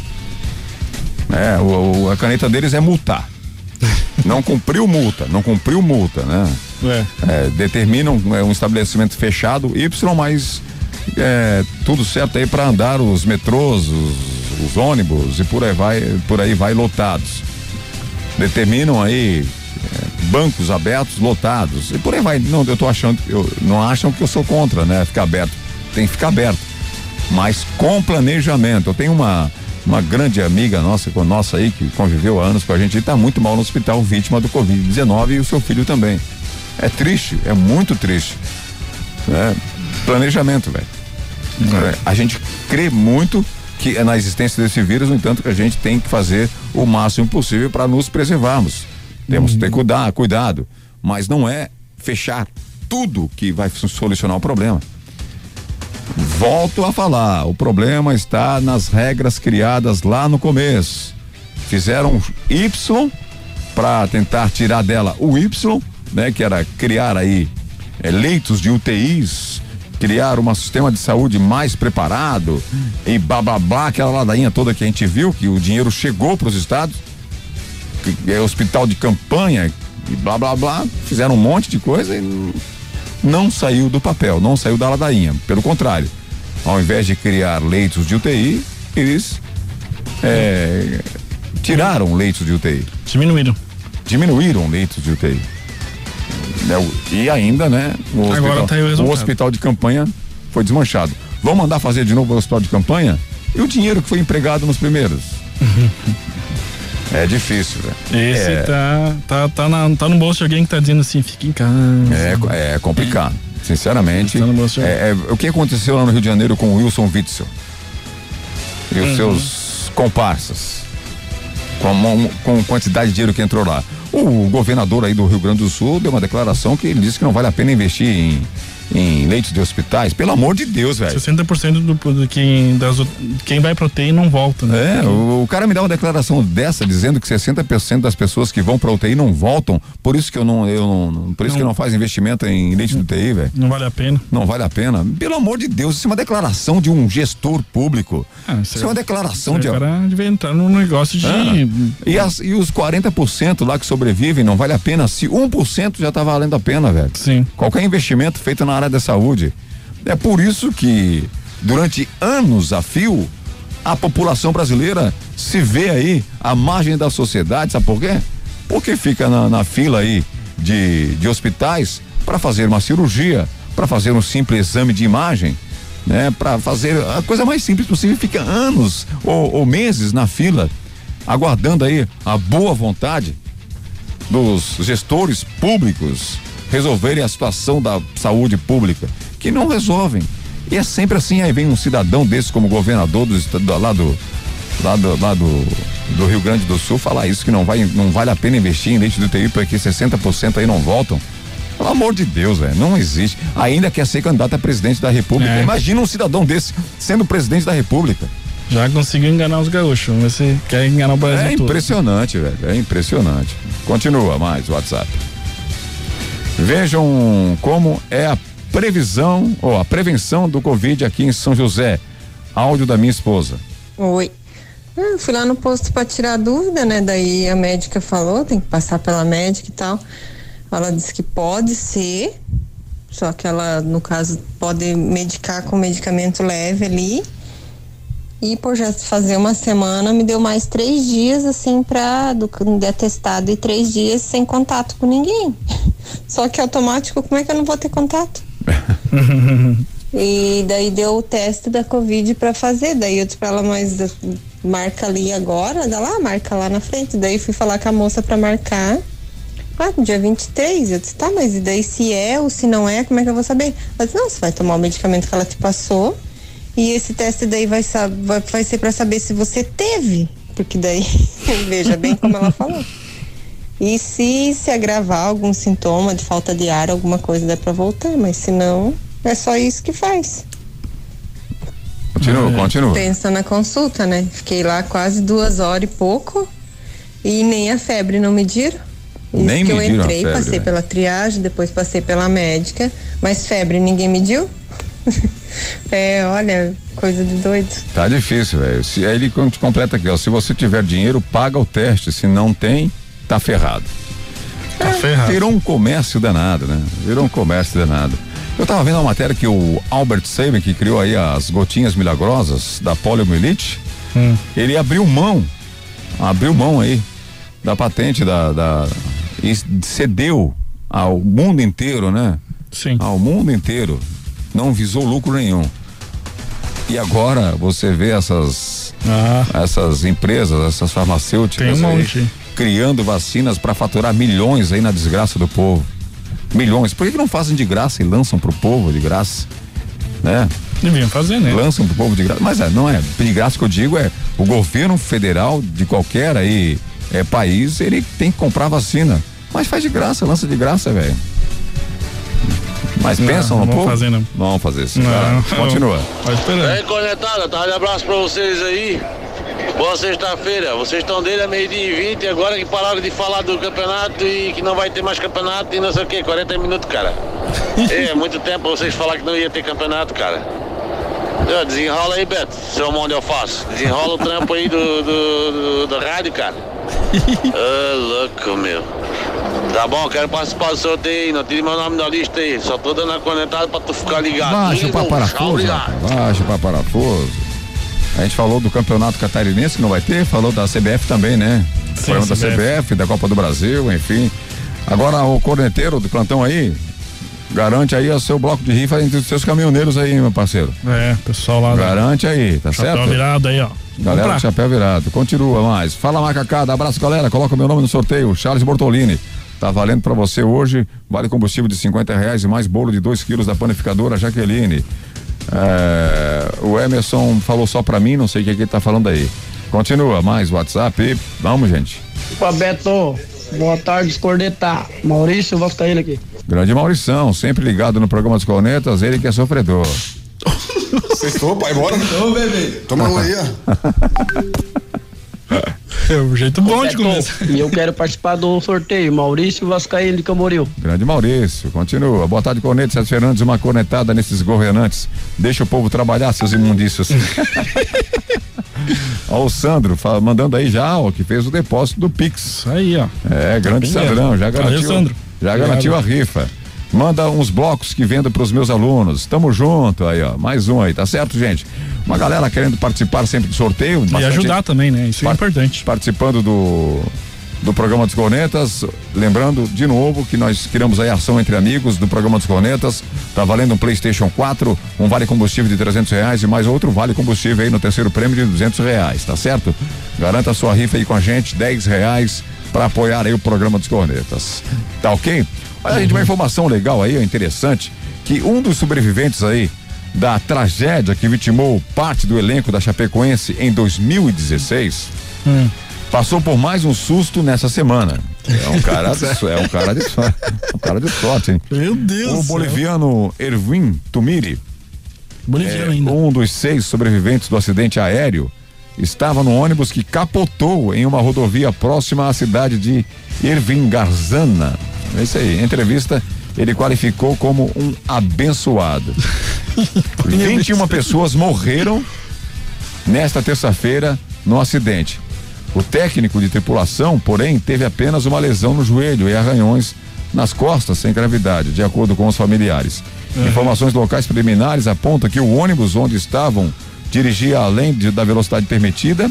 É, o, o- a caneta deles é multar. *laughs* Não cumpriu multa, não cumpriu multa, né? É, determinam é, um estabelecimento fechado, Y, mas é, tudo certo aí para andar os metrôs, os, os ônibus e por aí vai, por aí vai lotados. Determinam aí é, bancos abertos lotados e por aí vai. Não, eu tô achando, eu, não acham que eu sou contra, né? Ficar aberto. Tem que ficar aberto. Mas com planejamento. Eu tenho uma uma grande amiga nossa, com nossa aí, que conviveu há anos com a gente, está muito mal no hospital, vítima do Covid-19 e o seu filho também. É triste, é muito triste. Né? Planejamento, velho. É, A gente crê muito que é na existência desse vírus, no entanto, que a gente tem que fazer o máximo possível para nos preservarmos. Temos que ter cuidar, cuidado, mas não é fechar tudo que vai solucionar o problema. Volto a falar, o problema está nas regras criadas lá no começo. Fizeram Y para tentar tirar dela o Y, né, que era criar aí eh, leitos de UTIs, criar um sistema de saúde mais preparado e blá, aquela ladainha toda que a gente viu, que o dinheiro chegou para os estados, que é hospital de campanha e blá blá blá, fizeram um monte de coisa e não saiu do papel, não saiu da ladainha. Pelo contrário, ao invés de criar leitos de UTI, eles é, tiraram leitos de UTI. Diminuíram. Diminuíram leitos de UTI. Né, o- E ainda, né? O Agora hospital, tá aí o resultado. hospital de campanha foi desmanchado. Vão mandar fazer de novo o hospital de campanha? E o dinheiro que foi empregado nos primeiros? é difícil, velho. Esse é, tá, tá, tá, na- tá no bolso de alguém que tá dizendo assim, fica em casa. É, é complicado. Sinceramente. Tá no bolso. É, é, o que aconteceu lá no Rio de Janeiro com o Wilson Witzel e os Uhum. seus comparsas? Com, a- com quantidade de dinheiro que entrou lá. O governador aí do Rio Grande do Sul deu uma declaração que ele disse que não vale a pena investir em, em leitos de hospitais. Pelo amor de Deus, velho. 60% do, do quem, das, quem vai pro UTI não volta, né? É, o, o cara me dá uma declaração dessa dizendo que 60% das pessoas que vão pra UTI não voltam, por isso que eu não, eu não, por isso que eu não faz investimento em leite de UTI, velho. Não vale a pena. Não vale a pena. Pelo amor de Deus, isso é uma declaração de um gestor público. isso é uma declaração de. O cara devia entrar num negócio de. Ah, e, as- e os 40% lá que sobrevivem não vale a pena. Se 1% já tá valendo a pena, velho. Sim. Qualquer investimento feito na área da saúde. É por isso que, durante anos a fio, a população brasileira se vê aí à margem da sociedade, sabe por quê? Porque fica na, na fila aí de, de hospitais para fazer uma cirurgia, para fazer um simples exame de imagem, né? Para fazer a coisa mais simples possível, fica anos ou, ou meses na fila, aguardando aí a boa vontade dos gestores públicos resolverem a situação da saúde pública, que não resolvem. E é sempre assim, aí vem um cidadão desse como governador do estado lá do lá do, lá do, do Rio Grande do Sul falar isso que não vai não vale a pena investir em leite do UTI porque 60% aí não voltam. Pelo amor de Deus, velho, não existe. Ainda quer ser candidato a presidente da República. É. Imagina um cidadão desse sendo presidente da República. Já conseguiu enganar os gaúchos. Ver se quer enganar o Brasil É todo. impressionante, velho. É impressionante. Continua mais WhatsApp. Vejam como é a previsão ou a prevenção do Covid aqui em São José. Áudio da minha esposa. Oi. Eu fui lá no posto para tirar dúvida, né? Daí a médica falou, tem que passar pela médica e tal. Ela disse que pode ser, só que ela, no caso, pode medicar com medicamento leve ali. E por já fazer uma semana, me deu mais três dias, assim, pra, do, de atestado e três dias sem contato com ninguém. *laughs* Só que automático, como é que eu não vou ter contato? *laughs* E daí deu o teste da Covid pra fazer. Daí eu disse pra ela, mas eh, marca ali agora, dá lá, marca lá na frente. Daí fui falar com a moça pra marcar. Ah, no dia 23. Eu disse, tá, mas e daí se é ou se não é, como é que eu vou saber? Ela disse, não, você vai tomar o medicamento que ela te passou. E esse teste daí vai, vai, vai ser pra saber se você teve. Porque daí, *laughs* veja bem como ela falou. E se se agravar algum sintoma de falta de ar, alguma coisa dá pra voltar, mas se não, é só isso que faz. Continua, continua. Pensa na consulta, né? Fiquei lá quase duas horas e pouco e nem a febre não mediram. Isso Nem que eu entrei, febre, passei né? pela triagem, depois passei pela médica, mas febre ninguém mediu. *laughs* é, olha, coisa de doido. Tá difícil, velho. Se aí ele com- completa aqui, ó. Se você tiver dinheiro, paga o teste. Se não tem, tá ferrado. Tá ferrado. Virou um comércio danado, né? Virou um comércio danado. Eu tava vendo uma matéria que o Albert Sabin, que criou aí as gotinhas milagrosas da poliomielite, Hum. ele abriu mão, abriu mão aí da patente da, da e cedeu ao mundo inteiro, né? Sim. Ao mundo inteiro. Não visou lucro nenhum. E agora você vê essas Essas empresas, essas farmacêuticas um aí, criando vacinas para faturar milhões aí na desgraça do povo. Milhões. Por que, que não fazem de graça e lançam pro povo de graça? Né? Deviam fazer, né? Lançam pro povo de graça. Mas é, não é. De graça que eu digo é o governo federal de qualquer aí é, país, ele tem que comprar vacina. Mas faz de graça, lança de graça, velho. Mas Não, pensam no não vão povo? fazer, não. Não vão fazer isso. Não. Continua. Esperar. Aí, conectada, tá de abraço pra vocês aí. Boa sexta-feira. Vocês estão desde a meio-dia e 20 agora que pararam de falar do campeonato e que não vai ter mais campeonato e não sei o que, 40 minutos, cara. *laughs* é, muito tempo vocês falaram que não ia ter campeonato, cara. Desenrola aí, Beto, seu mão de alface. Desenrola o trampo aí do, do, do, do rádio, cara. *laughs* Ô, louco, meu. Tá bom, quero participar do sorteio, não tire meu nome da lista aí. Só tô dando a conectada pra tu ficar ligado. Baixa tchau, parafuso. Baixa para parafuso. A gente falou do campeonato catarinense que não vai ter, falou da CBF também, né? Sim, Falando da CBF. Da Copa do Brasil, enfim. Agora o corneteiro do plantão aí, garante aí o seu bloco de rifa entre os seus caminhoneiros aí, meu parceiro. É, pessoal lá. da- Garante aí, tá Chapéu certo? virado aí, ó. Galera chapéu virado. Continua mais. Fala macacada, abraço galera. Coloca meu nome no sorteio. Charles Bortolini. Tá valendo pra você hoje. Vale combustível de 50 reais e mais bolo de 2 quilos da panificadora Jaqueline. É, o Emerson falou só pra mim, não sei o que, que ele tá falando aí. Continua, mais WhatsApp. Vamos, gente. Opa, Beto, boa tarde, escornetar. Maurício Vascaíno aqui. Grande Maurição, sempre ligado no programa dos Cornetas, ele que é sofredor. Sextou, pai, bora. Ô, bebê. Toma um aí, ó. *laughs* É um jeito bom de começar. E eu quero participar do sorteio. Maurício Vascaíno de Camboriú. Grande Maurício, continua. Boa tarde, Cornetas, Sérgio Fernandes, uma cornetada nesses governantes. Deixa o povo trabalhar, seus imundícios. *laughs* ó, o Sandro, fa- mandando aí já, ó, que fez o depósito do Pix. Isso aí, ó. É, grande Tá bem Sandrão, já garantiu. Valeu, Sandro. Já garantiu a rifa. Manda uns blocos que vendo pros meus alunos. Tamo junto aí, ó. Mais um aí, tá certo, gente? Uma galera querendo participar sempre do sorteio. E ajudar também, né? Isso é importante. Participando do, do programa dos Cornetas. Lembrando de novo que nós criamos aí a ação entre amigos do programa dos Cornetas. Tá valendo um PlayStation 4, um vale combustível de 300 reais e mais outro vale combustível aí no terceiro prêmio de 200 reais, tá certo? Garanta a sua rifa aí com a gente, 10 reais para apoiar aí o programa dos Cornetas. Tá ok? Olha, gente, uma informação legal aí, interessante, que um dos sobreviventes aí da tragédia que vitimou parte do elenco da Chapecoense em 2016 Hum. passou por mais um susto nessa semana. É um cara de, é um cara de sorte. Um cara de sorte, hein? Meu Deus. O do céu. boliviano Erwin Tumiri, Boliviano é, ainda. um dos seis sobreviventes do acidente aéreo, estava no ônibus que capotou em uma rodovia próxima à cidade de Irvingarzana. É isso aí. Entrevista, ele qualificou como um abençoado. *laughs* 21 pessoas morreram nesta terça-feira no acidente. O técnico de tripulação, porém, teve apenas uma lesão no joelho e arranhões nas costas sem gravidade, de acordo com os familiares. Informações locais preliminares apontam que o ônibus onde estavam dirigia além de- da velocidade permitida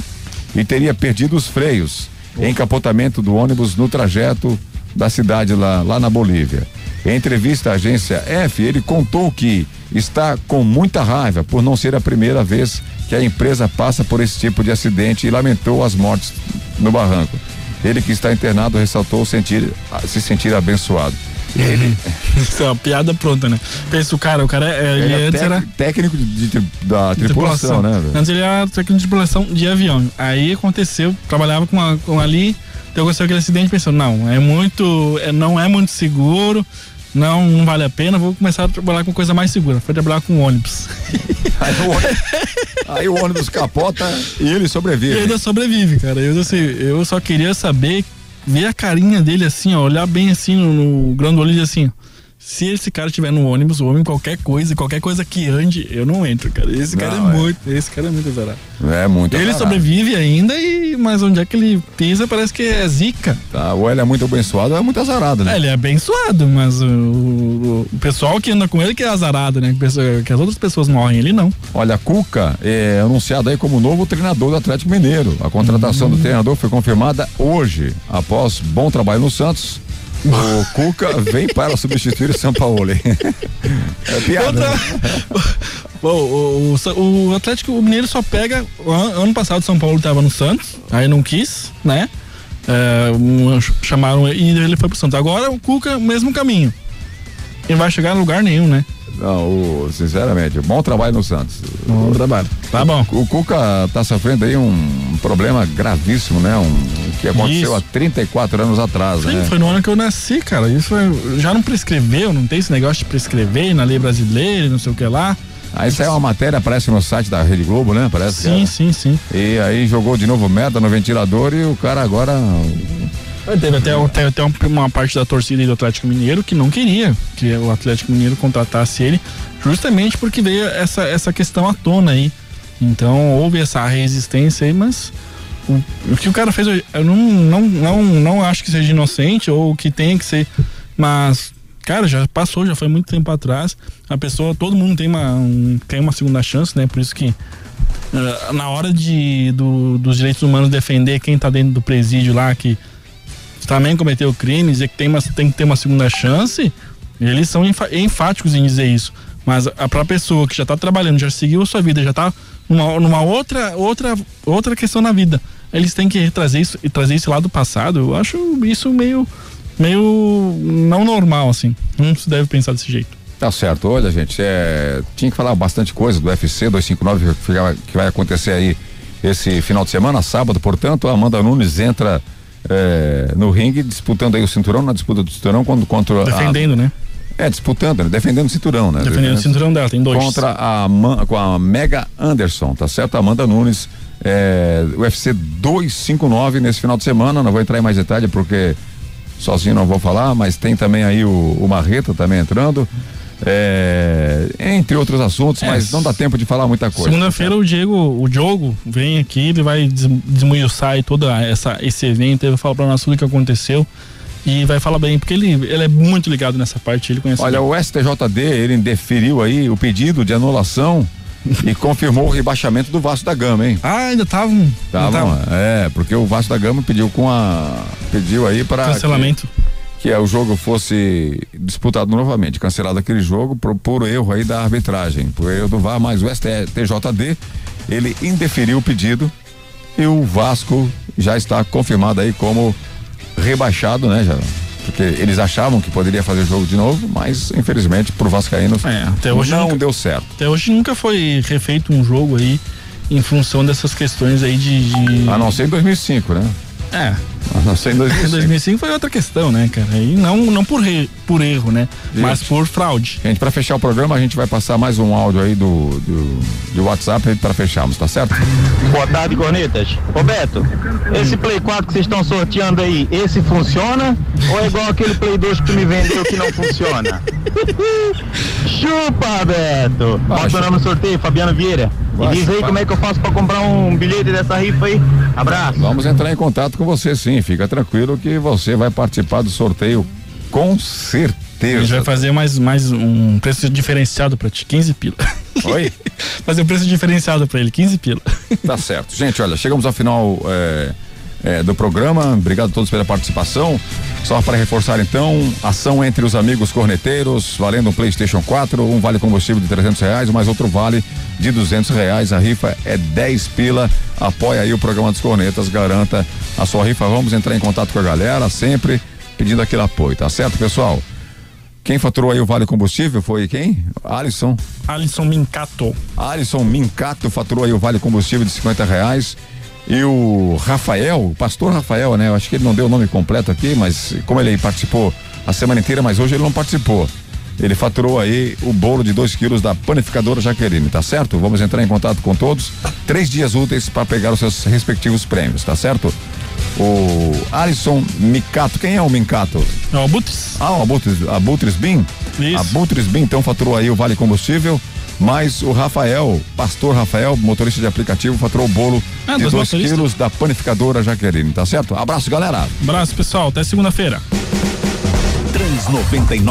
e teria perdido os freios em capotamento do ônibus no trajeto da cidade lá, lá na Bolívia. Em entrevista à agência F, ele contou que está com muita raiva por não ser a primeira vez que a empresa passa por esse tipo de acidente e lamentou as mortes no barranco. Ele que está internado ressaltou sentir, se sentir abençoado. Ele, *laughs* Isso é uma piada pronta, né? Pensa o cara, o cara é, ele, ele é antes tec- era técnico de, tri- da tripulação, né? velho? Antes ele era técnico de tripulação de avião. Aí aconteceu, trabalhava com, a, com ali, então aconteceu aquele acidente pensou, não, é muito, é, não é muito seguro, não, não vale a pena, vou começar a trabalhar com coisa mais segura. Foi trabalhar com ônibus. *laughs* Aí o ônibus, aí o ônibus capota e ele E sobrevive. ainda sobrevive, cara. Eu, assim, eu só queria saber, ver a carinha dele assim, ó, olhar bem assim no, no grande olho e assim, ó, se esse cara estiver no ônibus, ou em qualquer coisa, qualquer coisa que ande, eu não entro, cara. Esse cara Não, é, é. muito, esse cara é muito azarado. É muito Ele azarado. sobrevive ainda, e mas onde é que ele pisa parece que é zica. Tá, ou ele é muito abençoado ou é muito azarado, né? É, ele é abençoado, mas o, o- o pessoal que anda com ele que é azarado, né? Que, as outras pessoas morrem, ele não. Olha, Cuca é anunciado aí como novo treinador do Atlético Mineiro. A contratação Uhum. do treinador foi confirmada hoje, após bom trabalho no Santos. O Cuca vem para substituir o São Paulo. *laughs* É piada. né? *laughs* O, o, o, o Atlético Mineiro só pega. Ano passado o São Paulo estava no Santos, aí não quis, né? É, um, chamaram e ele foi pro Santos. Agora o Cuca, mesmo caminho. Ele vai chegar em lugar nenhum, né? Não, o- sinceramente, bom trabalho no Santos. Bom trabalho. Tá bom. O Cuca tá sofrendo aí um problema gravíssimo, né? Um, que aconteceu Isso. há 34 anos atrás, Sim, né? foi no ano que eu nasci, cara. Isso foi- já não prescreveu, não tem esse negócio de prescrever na lei brasileira, e não sei o que lá. Aí saiu uma matéria, aparece no site da Rede Globo, né? Parece Sim, era. sim, sim. E aí jogou de novo merda no ventilador e o cara agora. Teve até, até, até um- uma parte da torcida do Atlético Mineiro que não queria que o Atlético Mineiro contratasse ele, justamente porque veio essa, essa questão à tona aí. Então houve essa resistência aí, mas o, o que o cara fez, eu eu não, não, não, não acho que seja inocente ou que tenha que ser, mas, cara, já passou, já foi muito tempo atrás. A pessoa, todo mundo tem uma, um- tem uma segunda chance, né? Por isso que eh, na hora de, do- dos direitos humanos defender quem tá dentro do presídio lá, que também cometeu crimes e que tem, uma, tem que ter uma segunda chance, eles são enfáticos em dizer isso. Mas a pra pessoa que já tá trabalhando, já seguiu a sua vida, já tá numa, numa outra, outra, outra questão na vida, eles têm que trazer isso e trazer isso lá do passado. Eu acho isso meio, meio não normal, assim. Não se deve pensar desse jeito. Tá certo, olha, gente, é, tinha que falar bastante coisa do UFC 259 que vai- que vai acontecer aí esse final de semana, sábado, portanto, a Amanda Nunes entra é, no ringue disputando aí o cinturão, na disputa do cinturão contra, contra a- Defendendo, né? É, disputando, né? defendendo o cinturão, né? Defendendo o cinturão dela, tem dois. Contra a, com a Mega Anderson, tá certo? A Amanda Nunes, é, UFC 259 nesse final de semana, não vou entrar em mais detalhe porque sozinho não vou falar, mas tem também aí o, o Marreta também entrando, é, entre outros assuntos, É, mas não dá tempo de falar muita coisa. Segunda-feira o Diego, o Diogo vem aqui, ele vai des- desmuiçar todo essa, esse evento, ele vai falar pra nós tudo o que aconteceu e vai falar bem, porque ele, ele é muito ligado nessa parte, ele conhece Olha, bem. o STJD, ele deferiu aí o pedido de anulação e confirmou o rebaixamento do Vasco da Gama, hein? Ah, ainda estavam. Tava, é, porque o Vasco da Gama pediu com a. pediu aí para. Cancelamento. Que, que o jogo fosse disputado novamente, cancelado aquele jogo por, por erro aí da arbitragem, por erro do VAR, mas o STJD, ele indeferiu o pedido e o Vasco já está confirmado aí como rebaixado, né, já? Porque eles achavam que poderia fazer jogo de novo, mas infelizmente pro Vascaínos É, até hoje não nunca- deu certo. Até hoje nunca foi refeito um jogo aí em função dessas questões aí de. de... A não ser em 2005, né? É. A não ser em 2005. 2005 foi outra questão, né, cara? E não, não por, re- por erro, né? Mas por fraude. Gente, para fechar o programa, a gente vai passar mais um áudio aí do, do, do WhatsApp para fecharmos, tá certo? Boa tarde, cornetas. Roberto, esse Play 4 que vocês estão sorteando aí, esse funciona? Ou é igual aquele Play 2 que tu me vendeu que não funciona? *laughs* Chupa, Roberto! Bota o nome no sorteio, Fabiano Vieira. Vai, E diz aí vai. como é que eu faço pra comprar um bilhete dessa rifa aí. Abraço. Vamos entrar em contato com você sim, fica tranquilo que você vai participar do sorteio com A certeza. gente vai fazer mais, mais um preço diferenciado pra ti, 15 pila. Oi? *laughs* fazer um preço diferenciado pra ele, 15 pila. *laughs* Tá certo. Gente, olha, chegamos ao final é, é, do programa. Obrigado a todos pela participação. Só para reforçar então, ação entre os amigos corneteiros, valendo um PlayStation 4, um vale combustível de 300 reais, mais outro vale de 200 reais. A rifa é 10 pila. Apoia aí o programa dos cornetas, garanta a sua rifa. Vamos entrar em contato com a galera, sempre pedindo aquele apoio, tá certo, pessoal? Quem faturou aí o vale combustível foi quem? Alisson. Alisson Mincato. Alisson Mincato faturou aí o vale combustível de 50 reais. E o Rafael, o pastor Rafael, né? Eu acho que ele não deu o nome completo aqui, mas como ele participou a semana inteira, mas hoje ele não participou. Ele faturou aí o bolo de 2 quilos da panificadora Jaqueline, tá certo? Vamos entrar em contato com todos. Três dias úteis para pegar os seus respectivos prêmios, tá certo? O Alisson Micato, quem é o Micato? É o Abutres. Ah, o Abutres, Abutres Bin? Isso. Abutres Bin, então faturou aí o Vale Combustível, mas o Rafael, pastor Rafael, motorista de aplicativo, faturou o bolo Ah, de dois 2 motoristas. quilos da panificadora Jaqueline, tá certo? Abraço, galera. Abraço, pessoal. Até segunda-feira. Trans 99.